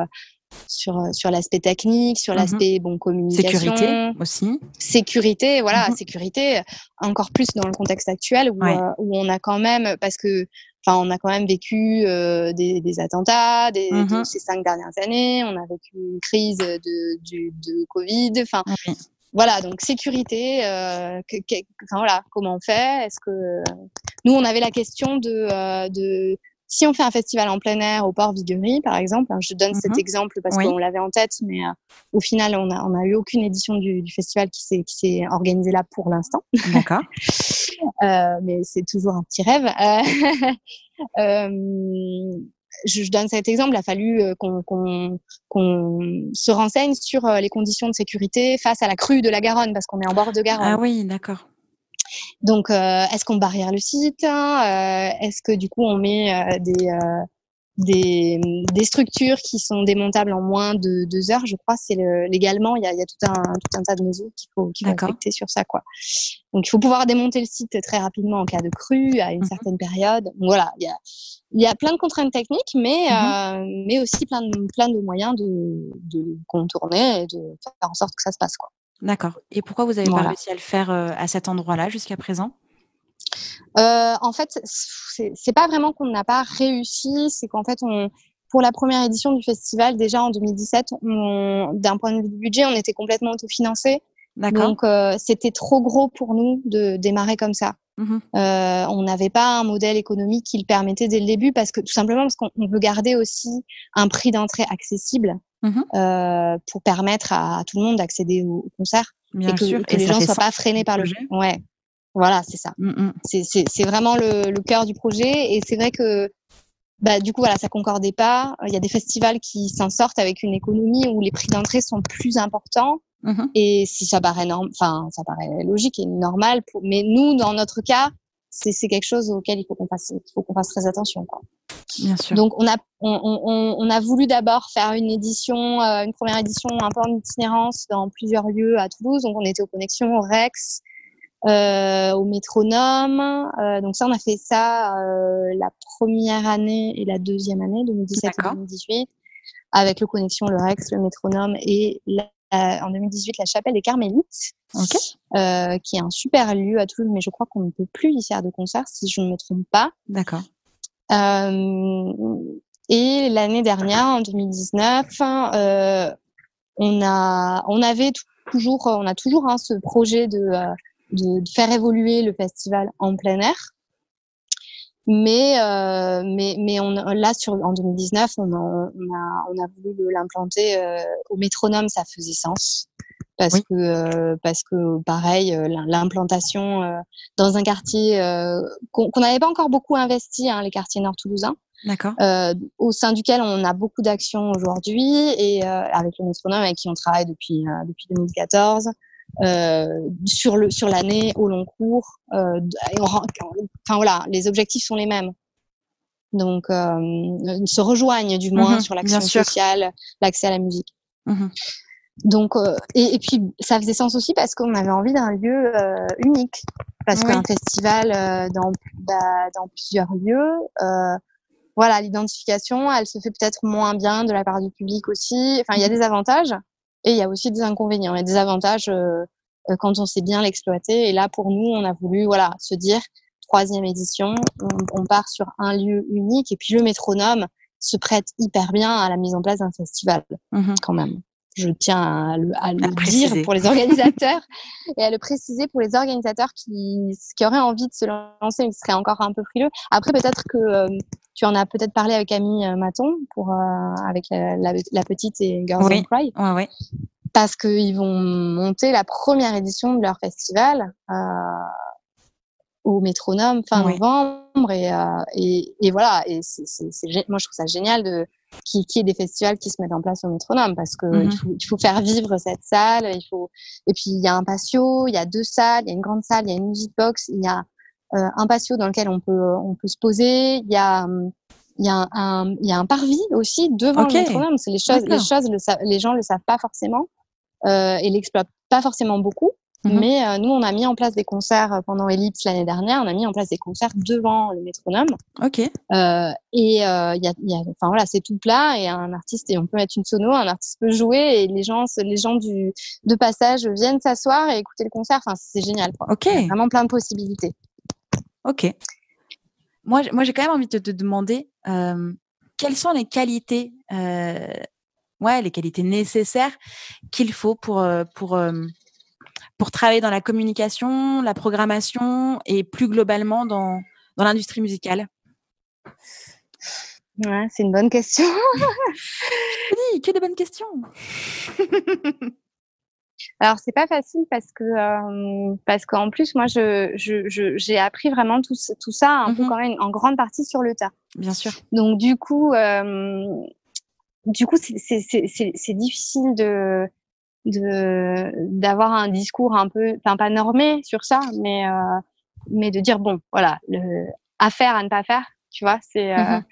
[SPEAKER 2] sur sur l'aspect technique, sur mmh l'aspect bon communication,
[SPEAKER 1] sécurité aussi.
[SPEAKER 2] Sécurité, voilà, sécurité encore plus dans le contexte actuel où, où on a quand même parce que Enfin, on a quand même vécu euh, des, des, attentats des, de mmh ces cinq dernières années. On a vécu une crise de, du, de Covid. Enfin, voilà. Donc sécurité. Euh, que, enfin, voilà. Comment on fait? Est-ce que nous, on avait la question de, euh, de si on fait un festival en plein air au port Viguerie, par exemple, hein, je donne cet mmh exemple parce qu'on l'avait en tête, mais euh, au final, on n'a on a eu aucune édition du, du festival qui s'est organisée là pour l'instant.
[SPEAKER 1] D'accord.
[SPEAKER 2] euh, mais c'est toujours un petit rêve. Euh, euh, je, je, donne cet exemple, il a fallu qu'on qu se renseigne sur les conditions de sécurité face à la crue de la Garonne, parce qu'on est en bord de Garonne.
[SPEAKER 1] Ah oui, d'accord.
[SPEAKER 2] Donc, euh, est-ce qu'on barrière le site hein, euh, Est-ce que du coup on met euh, des, des, des structures qui sont démontables en moins de deux heures? Je crois c'est légalement il y a, il y a tout un tout un tas de mesures qu'il faut qu'il faut respecter sur ça quoi. Donc il faut pouvoir démonter le site très rapidement en cas de crue à une mmh certaine période. Donc, voilà, il y a il y a plein de contraintes techniques, mais mmh mais aussi plein de plein de moyens de, de contourner et de faire en sorte que ça se passe quoi.
[SPEAKER 1] D'accord. Et pourquoi vous avez voilà. pas réussi à le faire euh, à cet endroit-là jusqu'à présent?
[SPEAKER 2] Euh, En fait, c'est pas vraiment qu'on n'a pas réussi, c'est qu'en fait, on, pour la première édition du festival, déjà en 2017, d'un point de vue du budget, on était complètement autofinancé. Donc, euh, c'était trop gros pour nous de démarrer comme ça. Mmh euh, on n'avait pas un modèle économique qui le permettait dès le début parce que tout simplement parce qu'on veut garder aussi un prix d'entrée accessible mmh euh, pour permettre à, à, tout le monde d'accéder au, au, concert
[SPEAKER 1] Bien
[SPEAKER 2] et que,
[SPEAKER 1] sûr.
[SPEAKER 2] que
[SPEAKER 1] et
[SPEAKER 2] les gens soient pas freinés par le jeu. Ouais, voilà, c'est ça.
[SPEAKER 1] Mmh
[SPEAKER 2] c'est vraiment le, le cœur du projet et c'est vrai que bah, du coup, voilà, ça concordait pas. Il y a des festivals qui s'en sortent avec une économie où les prix d'entrée sont plus importants.
[SPEAKER 1] Mmh
[SPEAKER 2] et si ça paraît norm... enfin, ça paraît logique et normal, pour... mais nous, dans notre cas, c'est quelque chose auquel il faut qu'on fasse, il faut qu'on fasse très attention. Quoi.
[SPEAKER 1] Bien sûr.
[SPEAKER 2] Donc, on a, on, on, on a voulu d'abord faire une édition, euh, une première édition un peu en itinérance dans plusieurs lieux à Toulouse. Donc, on était aux connexions, au Rex, euh, au métronome. Euh, donc ça, on a fait ça la première année et la deuxième année, 2017 et 2018, avec le connexion, le Rex, le métronome et la, en 2018 la chapelle des Carmélites,
[SPEAKER 1] okay.
[SPEAKER 2] euh, qui est un super lieu à Toulouse, mais je crois qu'on ne peut plus y faire de concert si je ne me trompe pas.
[SPEAKER 1] D'accord.
[SPEAKER 2] Euh, et l'année dernière, en 2019, euh, on a, on avait toujours, on a toujours hein, ce projet de, de, de, faire évoluer le festival en plein air. Mais, euh, mais, mais on, là, sur, en 2019, on a, on a, on a voulu l'implanter euh, au métronome, ça faisait sens. Parce
[SPEAKER 1] oui.
[SPEAKER 2] que, euh, parce que pareil, euh, l'implantation euh, dans un quartier euh, qu'on n'avait pas encore beaucoup investi, hein, les quartiers nord-toulousains,
[SPEAKER 1] D'accord.
[SPEAKER 2] au sein duquel on a beaucoup d'actions aujourd'hui et avec le métronome avec qui on travaille depuis, depuis 2014 euh, sur le sur l'année au long cours. Euh, on, enfin voilà, les objectifs sont les mêmes. Donc, euh, se rejoignent du moins
[SPEAKER 1] mmh,
[SPEAKER 2] sur l'action sociale, l'accès à la musique.
[SPEAKER 1] Mmh.
[SPEAKER 2] Donc, euh, et, et, puis ça faisait sens aussi parce qu'on avait envie d'un lieu euh, unique, parce oui. qu'un festival euh, dans bah, dans plusieurs lieux, voilà, l'identification, elle se fait peut-être moins bien de la part du public aussi. Enfin, il y a des avantages, et il y a aussi des inconvénients. A des avantages euh, quand on sait bien l'exploiter. Et là, pour nous, on a voulu voilà se dire troisième édition, on, on, part sur un lieu unique. Et puis le métronome se prête hyper bien à la mise en place d'un festival,
[SPEAKER 1] mmh.
[SPEAKER 2] quand même. Je tiens à le, à le dire pour les organisateurs et à le préciser pour les organisateurs qui, qui auraient envie de se lancer mais qui seraient encore un peu frileux. Après, peut-être que euh, tu en as peut-être parlé avec Camille euh, Maton pour, euh, avec la, la, petite et Girls
[SPEAKER 1] oui.
[SPEAKER 2] Cry.
[SPEAKER 1] Ouais, ouais.
[SPEAKER 2] Parce qu'ils vont monter la première édition de leur festival au métronome fin novembre et, et, et, voilà et c'est, moi je trouve ça génial de qui, qui est des festivals qui se mettent en place au métronome parce que il, mhm. faut, il, faut, faire vivre cette salle. Il faut et puis il y a un patio, il y a deux salles, il y a une grande salle, il y a une music box, il y a euh, un patio dans lequel on peut on peut se poser. Il y a il y a un il y a un parvis aussi devant le métronome. C'est les choses les choses le, les gens le savent pas forcément euh, et l'exploitent pas forcément beaucoup. Mhm. Mais euh, nous, on a mis en place des concerts euh, pendant Ellipse l'année dernière. On a mis en place des concerts devant le métronome.
[SPEAKER 1] Ok.
[SPEAKER 2] Euh, et il y a, y a, enfin voilà, c'est tout plat et un artiste et on peut mettre une sono, un artiste peut jouer et les gens, les gens du de passage viennent s'asseoir et écouter le concert. Enfin, c'est génial. Quoi.
[SPEAKER 1] Ok.
[SPEAKER 2] Y a vraiment plein de possibilités.
[SPEAKER 1] Ok. Moi, moi, j'ai quand même envie de te demander quelles sont les qualités, ouais, les qualités nécessaires qu'il faut pour pour pour travailler dans la communication, la programmation et plus globalement dans, dans l'industrie musicale?
[SPEAKER 2] Ouais, C'est une bonne question.
[SPEAKER 1] oui, que de bonnes questions.
[SPEAKER 2] Alors c'est pas facile parce que euh, parce qu'en plus moi je j'ai je, appris vraiment tout, tout ça un peu quand même en grande partie sur le tas.
[SPEAKER 1] Bien sûr.
[SPEAKER 2] Donc du coup euh, du coup c'est difficile de de d'avoir un discours un peu, enfin pas normé sur ça, mais euh, mais de dire bon, voilà, le, à faire, à ne pas faire, tu vois, c'est euh, mmh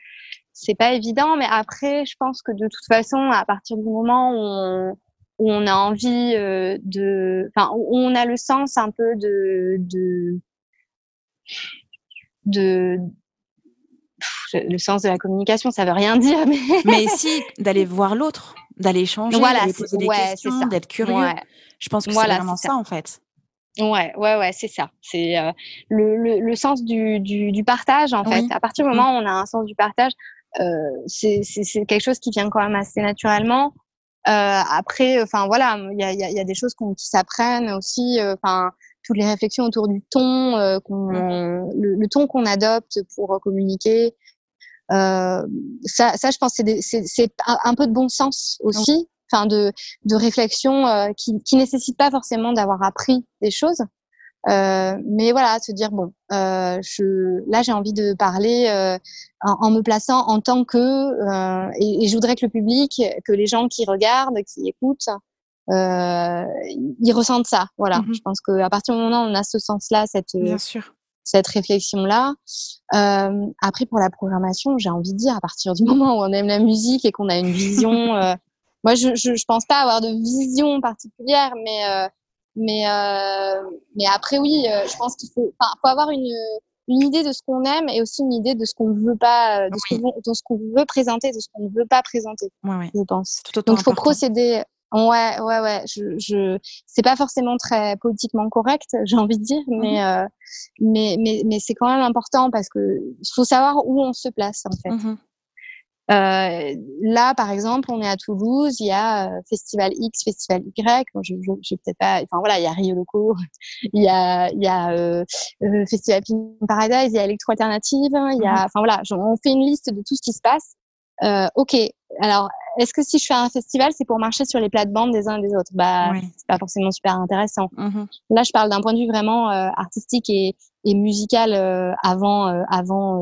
[SPEAKER 2] c'est pas évident, mais après, je pense que de toute façon, à partir du moment où on, où on a envie euh, de, enfin, où on a le sens un peu de de de le sens de la communication, ça veut rien dire, mais,
[SPEAKER 1] mais si d'aller voir l'autre, d'aller échanger, d'aller poser des questions, d'être curieux. Je pense que c'est vraiment ça. en fait.
[SPEAKER 2] Ouais, ouais, ouais, c'est ça. C'est euh, le, le, le, sens du, du, du partage en fait. À partir du mm. moment où on a un sens du partage, euh, c'est quelque chose qui vient quand même assez naturellement. Euh, après, enfin voilà, il y a, y a, des choses qui s'apprennent aussi. Euh, enfin, toutes les réflexions autour du ton, euh, mm. le, le, ton qu'on adopte pour communiquer, ça, ça, je pense, c'est un peu de bon sens aussi, enfin de, de réflexion euh, qui, qui nécessite pas forcément d'avoir appris des choses. Euh, mais voilà, se dire bon, euh, je, là j'ai envie de parler euh, en, en, me plaçant en tant que, euh, et, et, je voudrais que le public, que les gens qui regardent, qui écoutent, ils ressentent ça. Voilà, mm-hmm. je pense qu'à partir du moment où on a ce sens-là, cette,
[SPEAKER 1] Bien sûr
[SPEAKER 2] cette réflexion-là. Euh, après, pour la programmation, j'ai envie de dire, à partir du moment où on aime la musique et qu'on a une vision, euh, moi, je, je, je, pense pas avoir de vision particulière, mais euh, mais mais après, oui, je pense qu'il faut, faut avoir une une idée de ce qu'on aime et aussi une idée de ce qu'on ne veut pas, de ce qu'on veut présenter, de ce qu'on ne veut pas présenter.
[SPEAKER 1] Ouais,
[SPEAKER 2] Je pense. Donc, il faut procéder. Ouais, ouais, ouais. Je, je, c'est pas forcément très politiquement correct, j'ai envie de dire, mmh mais, euh, mais, mais, mais c'est quand même important parce que faut savoir où on se place en fait. Mmh euh, là, par exemple, on est à Toulouse, il y a euh, Festival X, Festival Y. Bon, je, je, je peut-être pas. Enfin voilà, il y a Rio Loco, il y a, il y a euh, euh Festival Pink Paradise, il y a Electro Alternative, il y a. Mmh enfin voilà, on fait une liste de tout ce qui se passe. Euh, ok, alors est-ce que si je fais un festival, c'est pour marcher sur les plates-bandes des uns et des autres? Bah, c'est pas forcément super intéressant. Mmh Là, je parle d'un point de vue vraiment euh, artistique et, et musical euh, avant, euh, avant,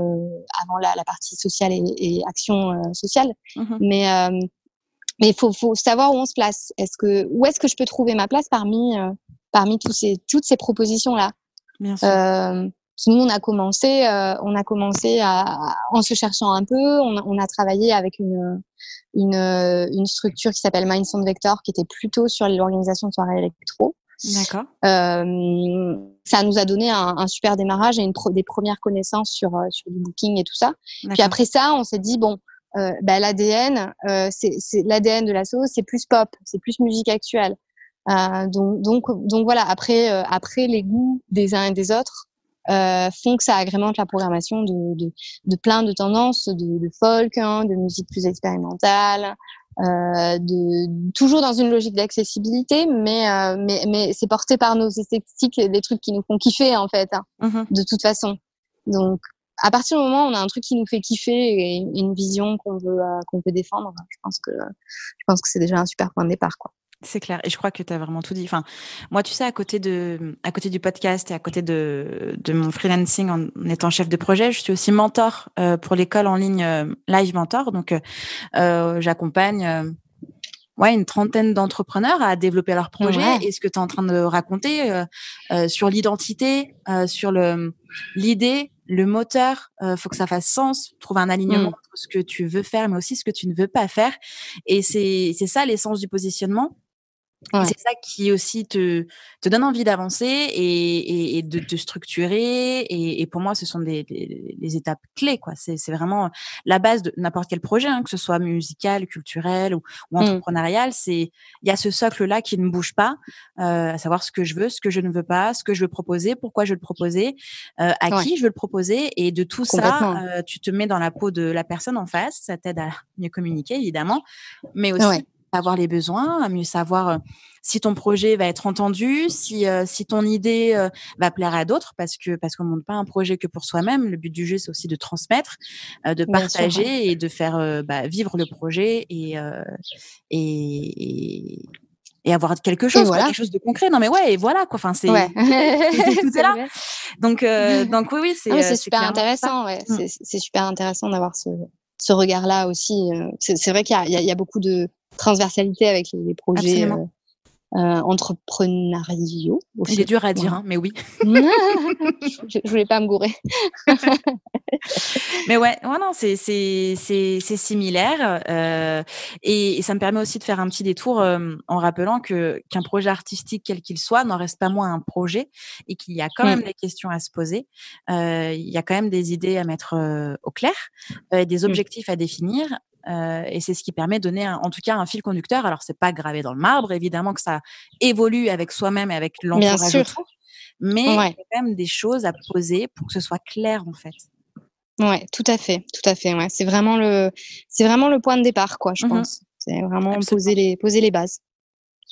[SPEAKER 2] avant la, la, partie sociale et, et action sociale. Mmh mais mais il faut, faut savoir où on se place. Est-ce que où est-ce que je peux trouver ma place parmi parmi tous ces toutes ces propositions là
[SPEAKER 1] Bien sûr.
[SPEAKER 2] Nous, on a commencé, euh, on a commencé à, en se cherchant un peu. On, on a travaillé avec une, une, une structure qui s'appelle Mind Sound Vector, qui était plutôt sur l'organisation de soirées électro.
[SPEAKER 1] D'accord.
[SPEAKER 2] Euh, ça nous a donné un, un super démarrage et une pro, des premières connaissances sur, euh, sur du booking et tout ça. Puis après ça, on s'est dit bon, euh, bah, l'ADN, euh, c'est l'ADN de la sauce, c'est plus pop, c'est plus musique actuelle. Euh, donc, donc, donc voilà. Après, euh, après les goûts des uns et des autres, euh, font que ça agrémente la programmation de, de, de plein de tendances, de, de folk, hein, de musique plus expérimentale, euh, de, toujours dans une logique d'accessibilité, mais, euh, mais, mais c'est porté par nos esthétiques, des trucs qui nous font kiffer en fait, hein, mmh de toute façon. Donc, à partir du moment où on a un truc qui nous fait kiffer et une vision qu'on veut, euh, qu'on peut défendre, je pense que, je pense que c'est déjà un super point de départ, quoi.
[SPEAKER 1] C'est clair. Et je crois que tu as vraiment tout dit. Enfin, moi, tu sais, à côté, de, à côté du podcast et à côté de, de mon freelancing en étant chef de projet, je suis aussi mentor euh, pour l'école en ligne euh, Live Mentor. Donc, euh, j'accompagne ouais, une trentaine d'entrepreneurs à développer leur projet. Et ce que tu es en train de raconter sur l'identité, sur le l'idée, le moteur, euh, faut que ça fasse sens, trouver un alignement mmh. entre ce que tu veux faire, mais aussi ce que tu ne veux pas faire. Et c'est c'est ça l'essence du positionnement. C'est ça qui aussi te, te donne envie d'avancer et, et, de te structurer. Et, et, pour moi, ce sont des, des, étapes clés. quoi. C'est vraiment la base de n'importe quel projet, hein, que ce soit musical, culturel ou, ou mmh. entrepreneurial. C'est il y a ce socle là qui ne bouge pas, euh, à savoir ce que je veux, ce que je ne veux pas, ce que je veux proposer, pourquoi je veux le proposer, euh, à qui je veux le proposer. Et de tout ça, euh, tu te mets dans la peau de la personne en face. Ça t'aide à mieux communiquer, évidemment, mais aussi savoir les besoins, à mieux savoir si ton projet va être entendu, si euh, si ton idée euh, va plaire à d'autres, parce que parce qu'on monte pas un projet que pour soi-même. Le but du jeu, c'est aussi de transmettre, de partager et de faire bah, vivre le projet et, et, et avoir quelque chose, quelque chose de concret. Non mais ouais, et voilà quoi. Enfin c'est ouais. tout est là. Donc donc oui oui c'est
[SPEAKER 2] ah super intéressant. Ouais. Mmh. C'est super intéressant d'avoir ce ce regard-là aussi. C'est vrai qu'il y, y, a beaucoup de transversalité avec les, projets entrepreneuriaux.
[SPEAKER 1] Il est dur à dire, hein, mais oui.
[SPEAKER 2] je, je voulais pas me gourer.
[SPEAKER 1] mais ouais, ouais non, c'est c'est c'est c'est similaire euh, et, ça me permet aussi de faire un petit détour euh, en rappelant que qu'un projet artistique quel qu'il soit n'en reste pas moins un projet et qu'il y a quand mmh. même des questions à se poser. Euh, il y a quand même des idées à mettre euh, au clair, euh, des mmh. objectifs à définir euh, et c'est ce qui permet de donner, en tout cas, un fil conducteur. Alors, c'est pas gravé dans le marbre, évidemment que ça évolue avec soi-même et avec l'entourage autour. Mais il y a quand même des choses à poser pour que ce soit clair, en fait.
[SPEAKER 2] Ouais, tout à fait, tout à fait. Ouais. C'est vraiment le, c'est vraiment le point de départ, quoi. Je mmh pense. C'est vraiment poser les, poser les bases.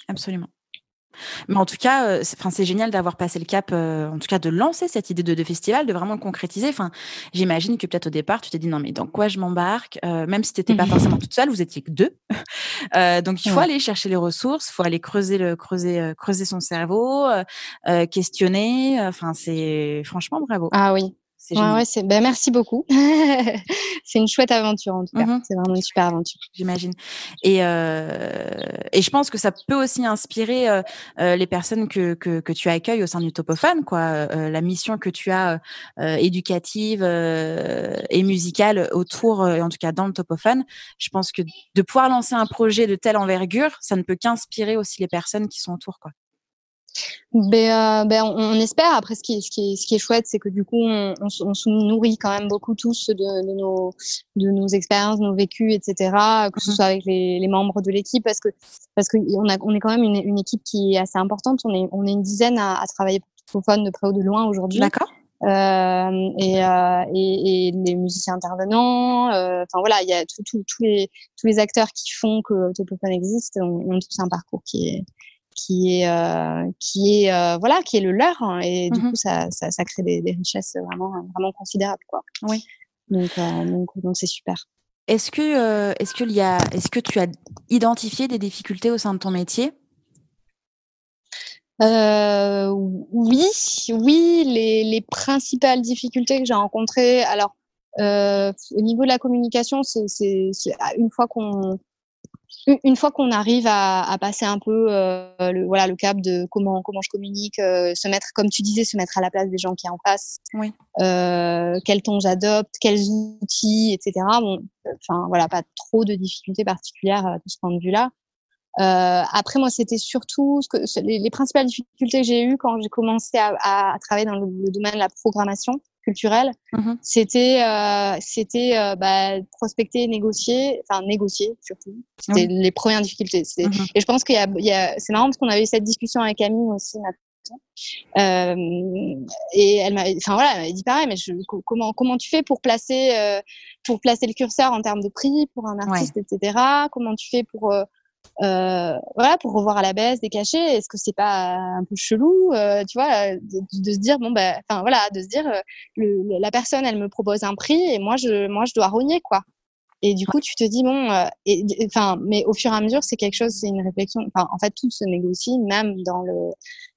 [SPEAKER 1] Absolument. Mais en tout cas, euh, c'est génial d'avoir passé le cap, euh, en tout cas de lancer cette idée de, de festival, de vraiment le concrétiser. Enfin, j'imagine que peut-être au départ, tu t'es dit non mais dans quoi je m'embarque euh, Même si tu n'étais pas forcément toute seule, vous étiez que deux. donc il faut aller chercher les ressources, il faut aller creuser le creuser creuser son cerveau, questionner. Enfin, c'est franchement bravo.
[SPEAKER 2] Ah oui, Ouais, ouais, c'est... Ben, merci beaucoup. c'est une chouette aventure en tout cas. Mmh c'est vraiment une super aventure.
[SPEAKER 1] J'imagine. Et, euh, et je pense que ça peut aussi inspirer euh, euh les personnes que, que, que, tu accueilles au sein du Topophone. Quoi. Euh, la mission que tu as euh, éducative et musicale autour, en tout cas dans le Topophone, je pense que de pouvoir lancer un projet de telle envergure, ça ne peut qu'inspirer aussi les personnes qui sont autour. Quoi.
[SPEAKER 2] Ben, euh, ben on, espère. Après, ce qui est, ce qui est, ce qui est chouette, c'est que du coup, on, on, se nourrit quand même beaucoup tous de, de nos, de nos expériences, nos vécus, etc. Que ce mmh soit avec les, les membres de l'équipe, parce que parce que on, a, on est quand même une, une, équipe qui est assez importante. On est, on est une dizaine à, à travailler pour Topophone de près ou de loin aujourd'hui.
[SPEAKER 1] D'accord.
[SPEAKER 2] Euh, et, euh, et, et, les musiciens intervenants. Euh, enfin voilà, il y a tous les, tous les acteurs qui font que Topophone existe ont, ont tous un parcours qui est qui est euh, qui est euh, voilà qui est le leur hein, et du mmh coup ça, ça, ça crée des, des, richesses vraiment vraiment considérables quoi.
[SPEAKER 1] Oui.
[SPEAKER 2] Donc euh, donc donc c'est super.
[SPEAKER 1] Est-ce que est-ce qu'il y a est-ce que tu as identifié des difficultés au sein de ton métier?
[SPEAKER 2] Oui, oui, les, les, principales difficultés que j'ai rencontrées. Alors, euh, au niveau de la communication, c'est une fois qu'on une fois qu'on arrive à, à, passer un peu euh, le, voilà, le cap de comment, comment je communique, euh, se mettre, comme tu disais, se mettre à la place des gens qui en passent,
[SPEAKER 1] oui.
[SPEAKER 2] euh, quel ton j'adopte, quels outils, etc. Bon, enfin voilà, pas trop de difficultés particulières de ce point de vue-là. Euh, après, moi, c'était surtout ce que, les, les, principales difficultés que j'ai eues quand j'ai commencé à, à, travailler dans le, le, domaine de la programmation culturelle. Mmh c'était euh, c'était euh, bah, prospecter, négocier, enfin négocier surtout. C'était les premières difficultés. Mmh Et je pense qu'il y a, il y a c'est marrant parce qu'on avait eu cette discussion avec Amine aussi, Euh, et elle m'a, enfin voilà, elle m'a dit pareil, mais je, comment comment tu fais pour placer pour placer le curseur en termes de prix pour un artiste, etc. Comment tu fais pour euh, euh, voilà pour revoir à la baisse des cachets Est-ce que c'est pas un peu chelou, euh, tu vois, de, de, se dire bon ben, enfin voilà, de se dire le, la personne elle me propose un prix et moi je moi je dois rogner quoi. Et du coup, tu te dis bon, euh, enfin, mais au fur et à mesure, c'est quelque chose, c'est une réflexion. Enfin, en fait, tout se négocie, même dans le,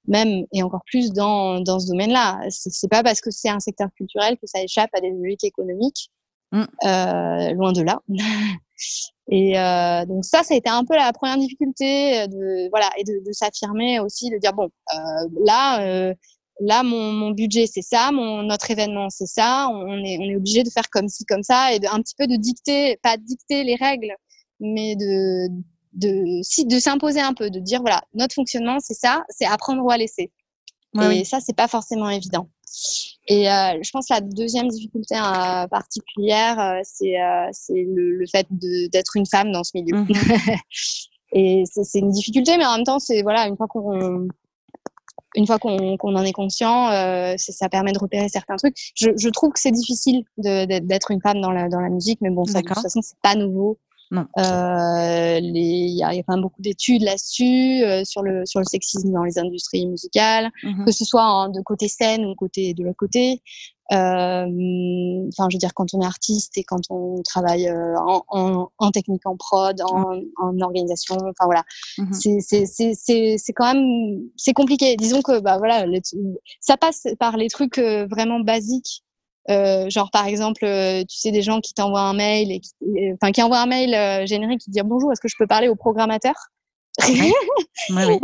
[SPEAKER 2] même et encore plus dans dans ce domaine-là. C'est pas parce que c'est un secteur culturel que ça échappe à des logiques économiques. Mm. Euh, loin de là. et euh, donc ça, ça a été un peu la première difficulté de voilà et de, de s'affirmer aussi, de dire bon, euh, là euh, là mon, mon budget c'est ça, mon notre événement c'est ça, on est on est obligé de faire comme ci comme ça et de, un petit peu de dicter, pas dicter les règles, mais de de si de s'imposer un peu, de dire voilà notre fonctionnement c'est ça, c'est apprendre ou à laisser. et ça c'est pas forcément évident. Et euh, je pense que la deuxième difficulté euh, particulière, euh, c'est le, le, fait d'être une femme dans ce milieu. Mhm. et c'est une difficulté, mais en même temps, c'est voilà, une fois qu'on une fois qu'on en est conscient, euh, ça permet de repérer certains trucs. Je, je trouve que c'est difficile d'être une femme dans la, dans la musique, mais bon, ça, de toute façon, c'est pas nouveau. Euh, il y, a, quand même beaucoup d'études là-dessus euh, sur le sur le sexisme dans les industries musicales, mhm. que ce soit de côté scène ou côté de l'autre côté. Euh, enfin, je veux dire, quand on est artiste et quand on travaille en, en, en, technique, en prod, en, organisation, enfin voilà, mm -hmm. c'est quand même c'est compliqué. Disons que bah voilà, ça passe par les trucs vraiment basiques. Euh, genre par exemple, tu sais des gens qui t'envoient un mail et qui, enfin qui envoient un mail générique qui dit bonjour, est-ce que je peux parler au programmateur?
[SPEAKER 1] Oui. oui,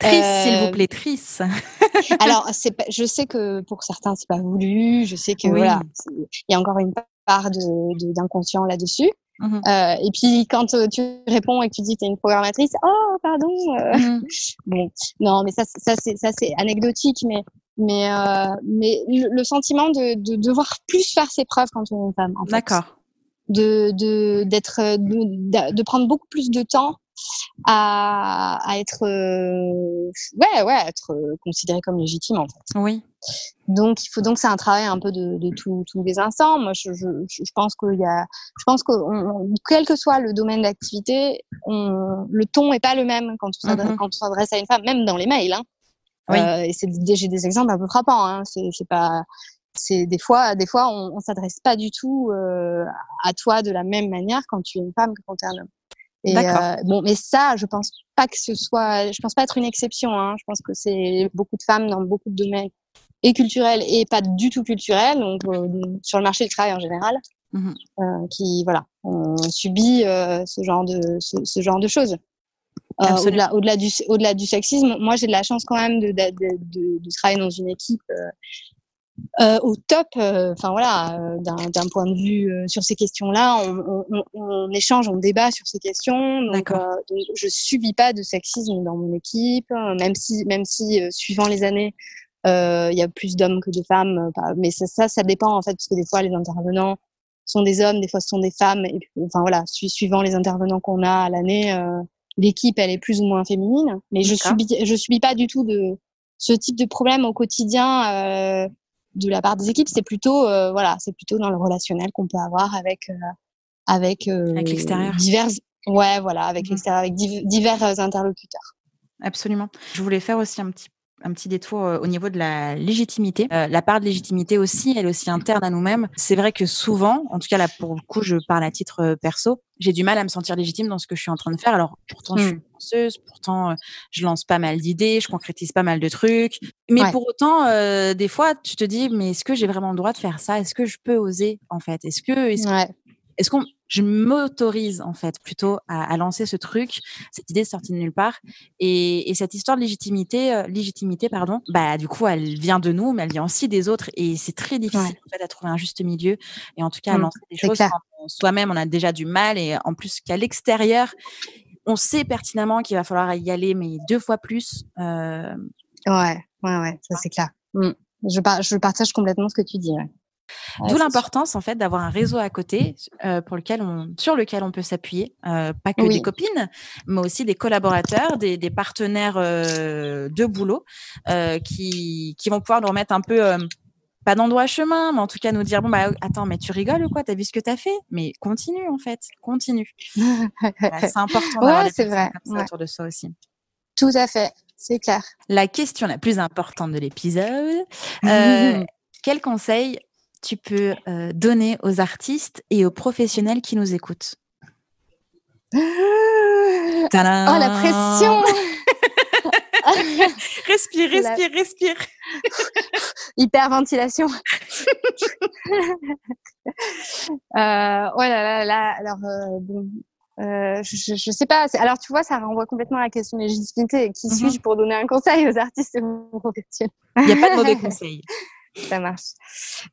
[SPEAKER 1] Trice, s'il vous plaît, Trice.
[SPEAKER 2] alors, c'est je sais que pour certains, c'est pas voulu. Je sais que voilà, il y a encore une part de, d'inconscient là-dessus. Mmh euh, et puis quand euh, tu réponds et que tu dis que tu es une programmatrice, oh pardon. Euh, mmh. bon, non, mais ça, ça c'est ça c'est anecdotique, mais mais euh, mais le, sentiment de, de devoir plus faire ses preuves quand on est une femme.
[SPEAKER 1] D'accord.
[SPEAKER 2] De de d'être de, de, prendre beaucoup plus de temps à, à être euh, ouais ouais être euh, considéré comme légitime en fait.
[SPEAKER 1] Oui.
[SPEAKER 2] Donc il faut donc c'est un travail un peu de, de tous les instants. Moi je, je, je pense qu'il y a je pense que quel que soit le domaine d'activité, le ton est pas le même quand on s'adresse mm-hmm. s'adresse à une femme, même dans les mails. Hein. Oui. Euh, et c'est j'ai des exemples un peu frappants. Hein. C'est pas c'est des fois des fois on, on s'adresse pas du tout euh, à toi de la même manière quand tu es une femme que quand tu es un homme. Et euh, bon, mais ça, je pense pas que ce soit, je pense pas être une exception. Hein. Je pense que c'est beaucoup de femmes dans beaucoup de domaines et culturels et pas du tout culturels, donc euh, sur le marché du travail en général, mmh euh, qui voilà, on subit ce genre de ce, ce genre de choses. Euh, au-delà au-delà du au-delà du sexisme, moi j'ai de la chance quand même de, de, de, de travailler dans une équipe euh, au top. Euh, enfin voilà, euh, d'un point de vue sur ces questions-là, on, on, on, échange, on débat sur ces questions. Donc, je subis pas de sexisme dans mon équipe, même si même si suivant les années, il y a plus d'hommes que de femmes. mais ça, ça, ça dépend en fait, parce que des fois les intervenants sont des hommes, des fois ce sont des femmes. Et enfin voilà, suivant les intervenants qu'on a à l'année, l'équipe elle est plus ou moins féminine. Mais je subis je subis pas du tout de ce type de problème au quotidien. Euh, de la part des équipes, c'est plutôt euh, voilà, c'est plutôt dans le relationnel qu'on peut avoir avec euh, avec,
[SPEAKER 1] avec l'extérieur.
[SPEAKER 2] Divers ouais, voilà, avec mmh. l'extérieur avec divers interlocuteurs.
[SPEAKER 1] Absolument. Je voulais faire aussi un petit un petit détour au niveau de la légitimité. Euh, la part de légitimité aussi, elle est aussi interne à nous-mêmes. C'est vrai que souvent, en tout cas là pour le coup, je parle à titre perso, j'ai du mal à me sentir légitime dans ce que je suis en train de faire. Alors pourtant, je suis mmh. penseuse, pourtant, euh, je lance pas mal d'idées, je concrétise pas mal de trucs. Mais pour autant, euh, des fois, tu te dis, mais est-ce que j'ai vraiment le droit de faire ça? Est-ce que je peux oser en fait? Est-ce que, est-ce ouais. est qu'on je m'autorise en fait plutôt à, à, lancer ce truc, cette idée sortie de nulle part, et, et cette histoire de légitimité, euh, légitimité pardon, bah du coup elle vient de nous, mais elle vient aussi des autres, et c'est très difficile ouais. en fait à trouver un juste milieu, et en tout cas à mmh, lancer des choses quand soi-même on a déjà du mal, et en plus qu'à l'extérieur on sait pertinemment qu'il va falloir y aller, mais deux fois plus.
[SPEAKER 2] Euh... Ouais, ouais, ouais, ça c'est clair. Mmh. Je, par je partage complètement ce que tu dis. Ouais.
[SPEAKER 1] D'où l'importance en fait d'avoir un réseau à côté euh, pour lequel on, sur lequel on peut s'appuyer, euh, pas que des copines, mais aussi des collaborateurs, des, des partenaires euh, de boulot qui, qui vont pouvoir nous remettre un peu pas d'endroit chemin, mais en tout cas nous dire bon bah attends mais tu rigoles ou quoi? T'as vu ce que t'as fait? Mais continue en fait, continue. c'est important d'avoir
[SPEAKER 2] ouais, vrai.
[SPEAKER 1] autour de ça aussi.
[SPEAKER 2] Tout à fait, c'est clair.
[SPEAKER 1] La question la plus importante de l'épisode quel conseil tu peux euh, donner aux artistes et aux professionnels qui nous écoutent
[SPEAKER 2] Oh la pression
[SPEAKER 1] respire, respire, respire.
[SPEAKER 2] Hyperventilation. euh, oh là là là. Alors euh, bon, euh, je, je, sais pas. Alors tu vois, ça renvoie complètement à la question de légitimité. Qui mhm. suis-je pour donner un conseil aux artistes et aux professionnels?
[SPEAKER 1] Il n'y a pas de mauvais conseils.
[SPEAKER 2] Ça marche.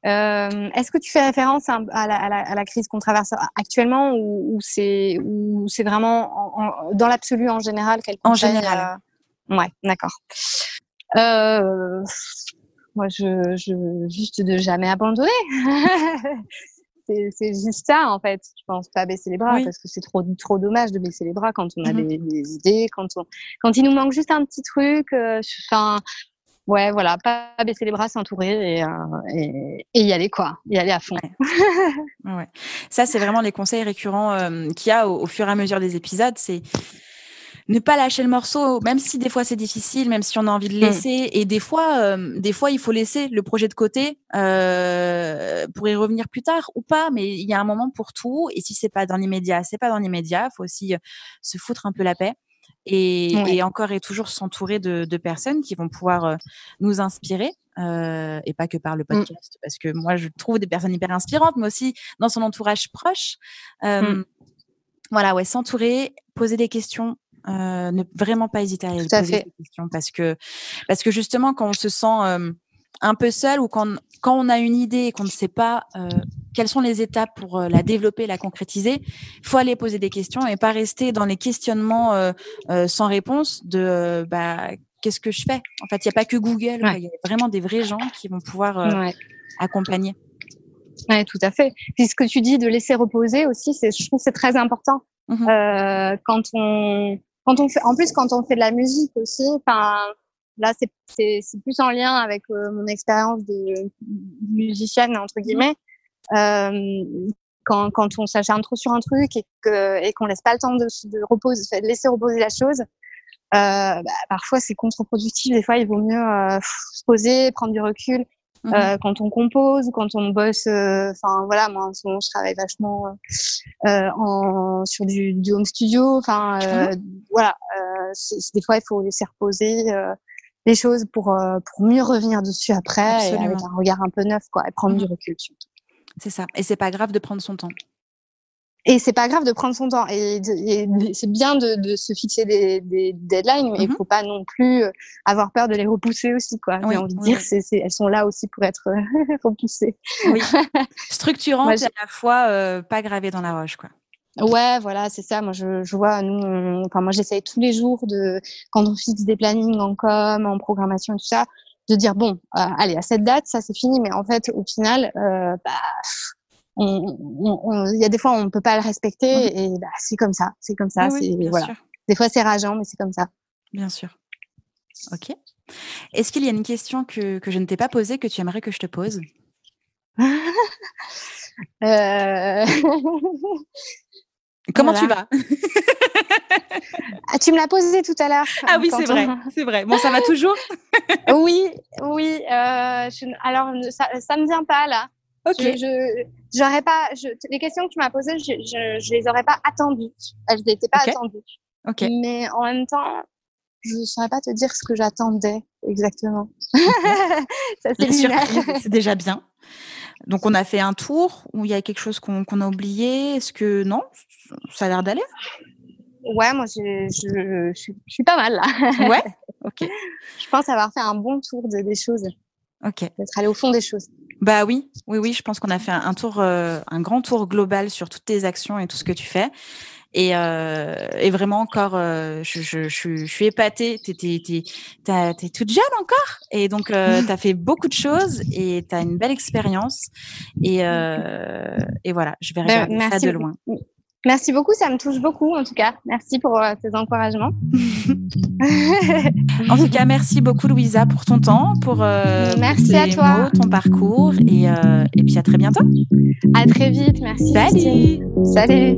[SPEAKER 2] Euh, Est-ce que tu fais référence à, la, à, la, à la, crise qu'on traverse actuellement ou, ou c'est vraiment en, en, dans l'absolu en général
[SPEAKER 1] En général.
[SPEAKER 2] Euh... Ouais, d'accord. Euh, moi, je, je, juste de jamais abandonner. c'est juste ça en fait. Je pense pas baisser les bras parce que c'est trop trop dommage de baisser les bras quand on a mmh des, des, idées, quand on quand il nous manque juste un petit truc. Euh, ouais, voilà, pas baisser les bras, s'entourer et, euh, et, et, y aller quoi, y aller à fond.
[SPEAKER 1] Ouais. ouais. Ça, c'est vraiment les conseils récurrents euh, qu'il y a au, au, fur et à mesure des épisodes. C'est ne pas lâcher le morceau, même si des fois c'est difficile, même si on a envie de mm. laisser. Et des fois, euh, des fois, il faut laisser le projet de côté euh, pour y revenir plus tard ou pas. Mais il y a un moment pour tout. Et si c'est pas dans l'immédiat, c'est pas dans l'immédiat. Il faut aussi se foutre un peu la paix. Et, et encore et toujours s'entourer de, de, personnes qui vont pouvoir euh, nous inspirer. Euh, et pas que par le mm. podcast, parce que moi je trouve des personnes hyper inspirantes, mais aussi dans son entourage proche. Euh, mm. Voilà, ouais, s'entourer, poser des questions, euh, ne vraiment pas hésiter à, poser des questions parce que parce que justement quand on se sent euh, un peu seul ou quand quand on a une idée et qu'on ne sait pas euh, quelles sont les étapes pour euh, la développer, la concrétiser, il faut aller poser des questions et pas rester dans les questionnements euh, sans réponse de bah qu'est-ce que je fais? En fait, il n'y a pas que Google, il y a vraiment des vrais gens qui vont pouvoir ouais. accompagner.
[SPEAKER 2] Ouais, tout à fait. Puis ce que tu dis de laisser reposer aussi, c'est, je trouve c'est très important. Mmh euh, quand on quand on fait, en plus, quand on fait de la musique aussi, enfin, là, c'est, plus en lien avec euh, mon expérience de musicienne, entre guillemets. Euh, quand, quand on s'acharne trop sur un truc et, que, et qu'on laisse pas le temps de, de, reposer, de laisser reposer la chose, euh, bah, parfois c'est contre-productif. Des fois, il vaut mieux euh, se poser, prendre du recul. Mmh euh, quand on compose, quand on bosse, euh, enfin voilà, moi en ce moment je travaille vachement euh, en, sur du, du, home studio. Enfin mmh voilà, des fois il faut laisser reposer les choses pour pour mieux revenir dessus après et avec un regard un peu neuf quoi, et prendre mmh du recul surtout.
[SPEAKER 1] C'est ça. Et c'est pas grave de prendre son temps.
[SPEAKER 2] Et c'est pas grave de prendre son temps. Et, c'est bien de, de, se fixer des, des deadlines, mais il mmh faut pas non plus euh, avoir peur de les repousser aussi, quoi. J'ai envie de dire, c'est, elles sont là aussi pour être repoussées.
[SPEAKER 1] Oui. Structurantes et à la fois euh, pas gravées dans la roche, quoi.
[SPEAKER 2] Ouais, voilà, c'est ça. Moi, je, je vois, nous, enfin, moi, j'essaye tous les jours de, quand on fixe des plannings en com, en programmation et tout ça, de dire bon, euh, allez, à cette date, ça c'est fini, mais en fait, au final, euh, bah, il y a des fois on peut pas le respecter et bah, c'est comme ça, c'est comme ça. c'est voilà. Des fois c'est rageant, mais c'est comme ça.
[SPEAKER 1] Bien sûr. Ok. Est-ce qu'il y a une question que, que je ne t'ai pas posée que tu aimerais que je te pose?
[SPEAKER 2] Euh...
[SPEAKER 1] Comment tu vas?
[SPEAKER 2] Ah, Tu me l'as posé tout à l'heure.
[SPEAKER 1] Ah oui, c'est vrai, c'est vrai. Bon, ça va toujours?
[SPEAKER 2] Oui, oui. Euh, je... Alors, ça, ça me vient pas là.
[SPEAKER 1] Ok.
[SPEAKER 2] Je, j'aurais pas, je, les questions que tu m'as posées, je, je, les aurais pas attendues. Elles n'étaient pas
[SPEAKER 1] okay.
[SPEAKER 2] attendues.
[SPEAKER 1] Ok.
[SPEAKER 2] Mais en même temps, je ne saurais pas te dire ce que j'attendais exactement.
[SPEAKER 1] Ça, c'est, c'est déjà bien. Donc, on a fait un tour où il y a quelque chose qu'on, a oublié. Est-ce que non Ça a l'air d'aller?
[SPEAKER 2] Ouais, moi, je, je, je, je, suis pas mal là.
[SPEAKER 1] Ouais, ok.
[SPEAKER 2] je pense avoir fait un bon tour de, des choses.
[SPEAKER 1] Ok.
[SPEAKER 2] D'être allé au fond des choses.
[SPEAKER 1] Bah oui, oui, oui. Je pense qu'on a fait un, tour, euh, un grand tour global sur toutes tes actions et tout ce que tu fais. Et, et vraiment encore, je, je, je, suis épatée. Tu es, toute jeune encore. Et donc, tu as fait beaucoup de choses et tu as une belle expérience. Et, et voilà, je vais ben, regarder ça de loin.
[SPEAKER 2] Merci beaucoup, ça me touche beaucoup en tout cas. Merci pour euh, tes encouragements.
[SPEAKER 1] en tout cas, merci beaucoup Louisa pour ton temps, pour, euh,
[SPEAKER 2] merci à toi.
[SPEAKER 1] Mots, ton parcours et, euh, et puis à très bientôt.
[SPEAKER 2] À très vite, merci.
[SPEAKER 1] Salut.
[SPEAKER 2] Salut.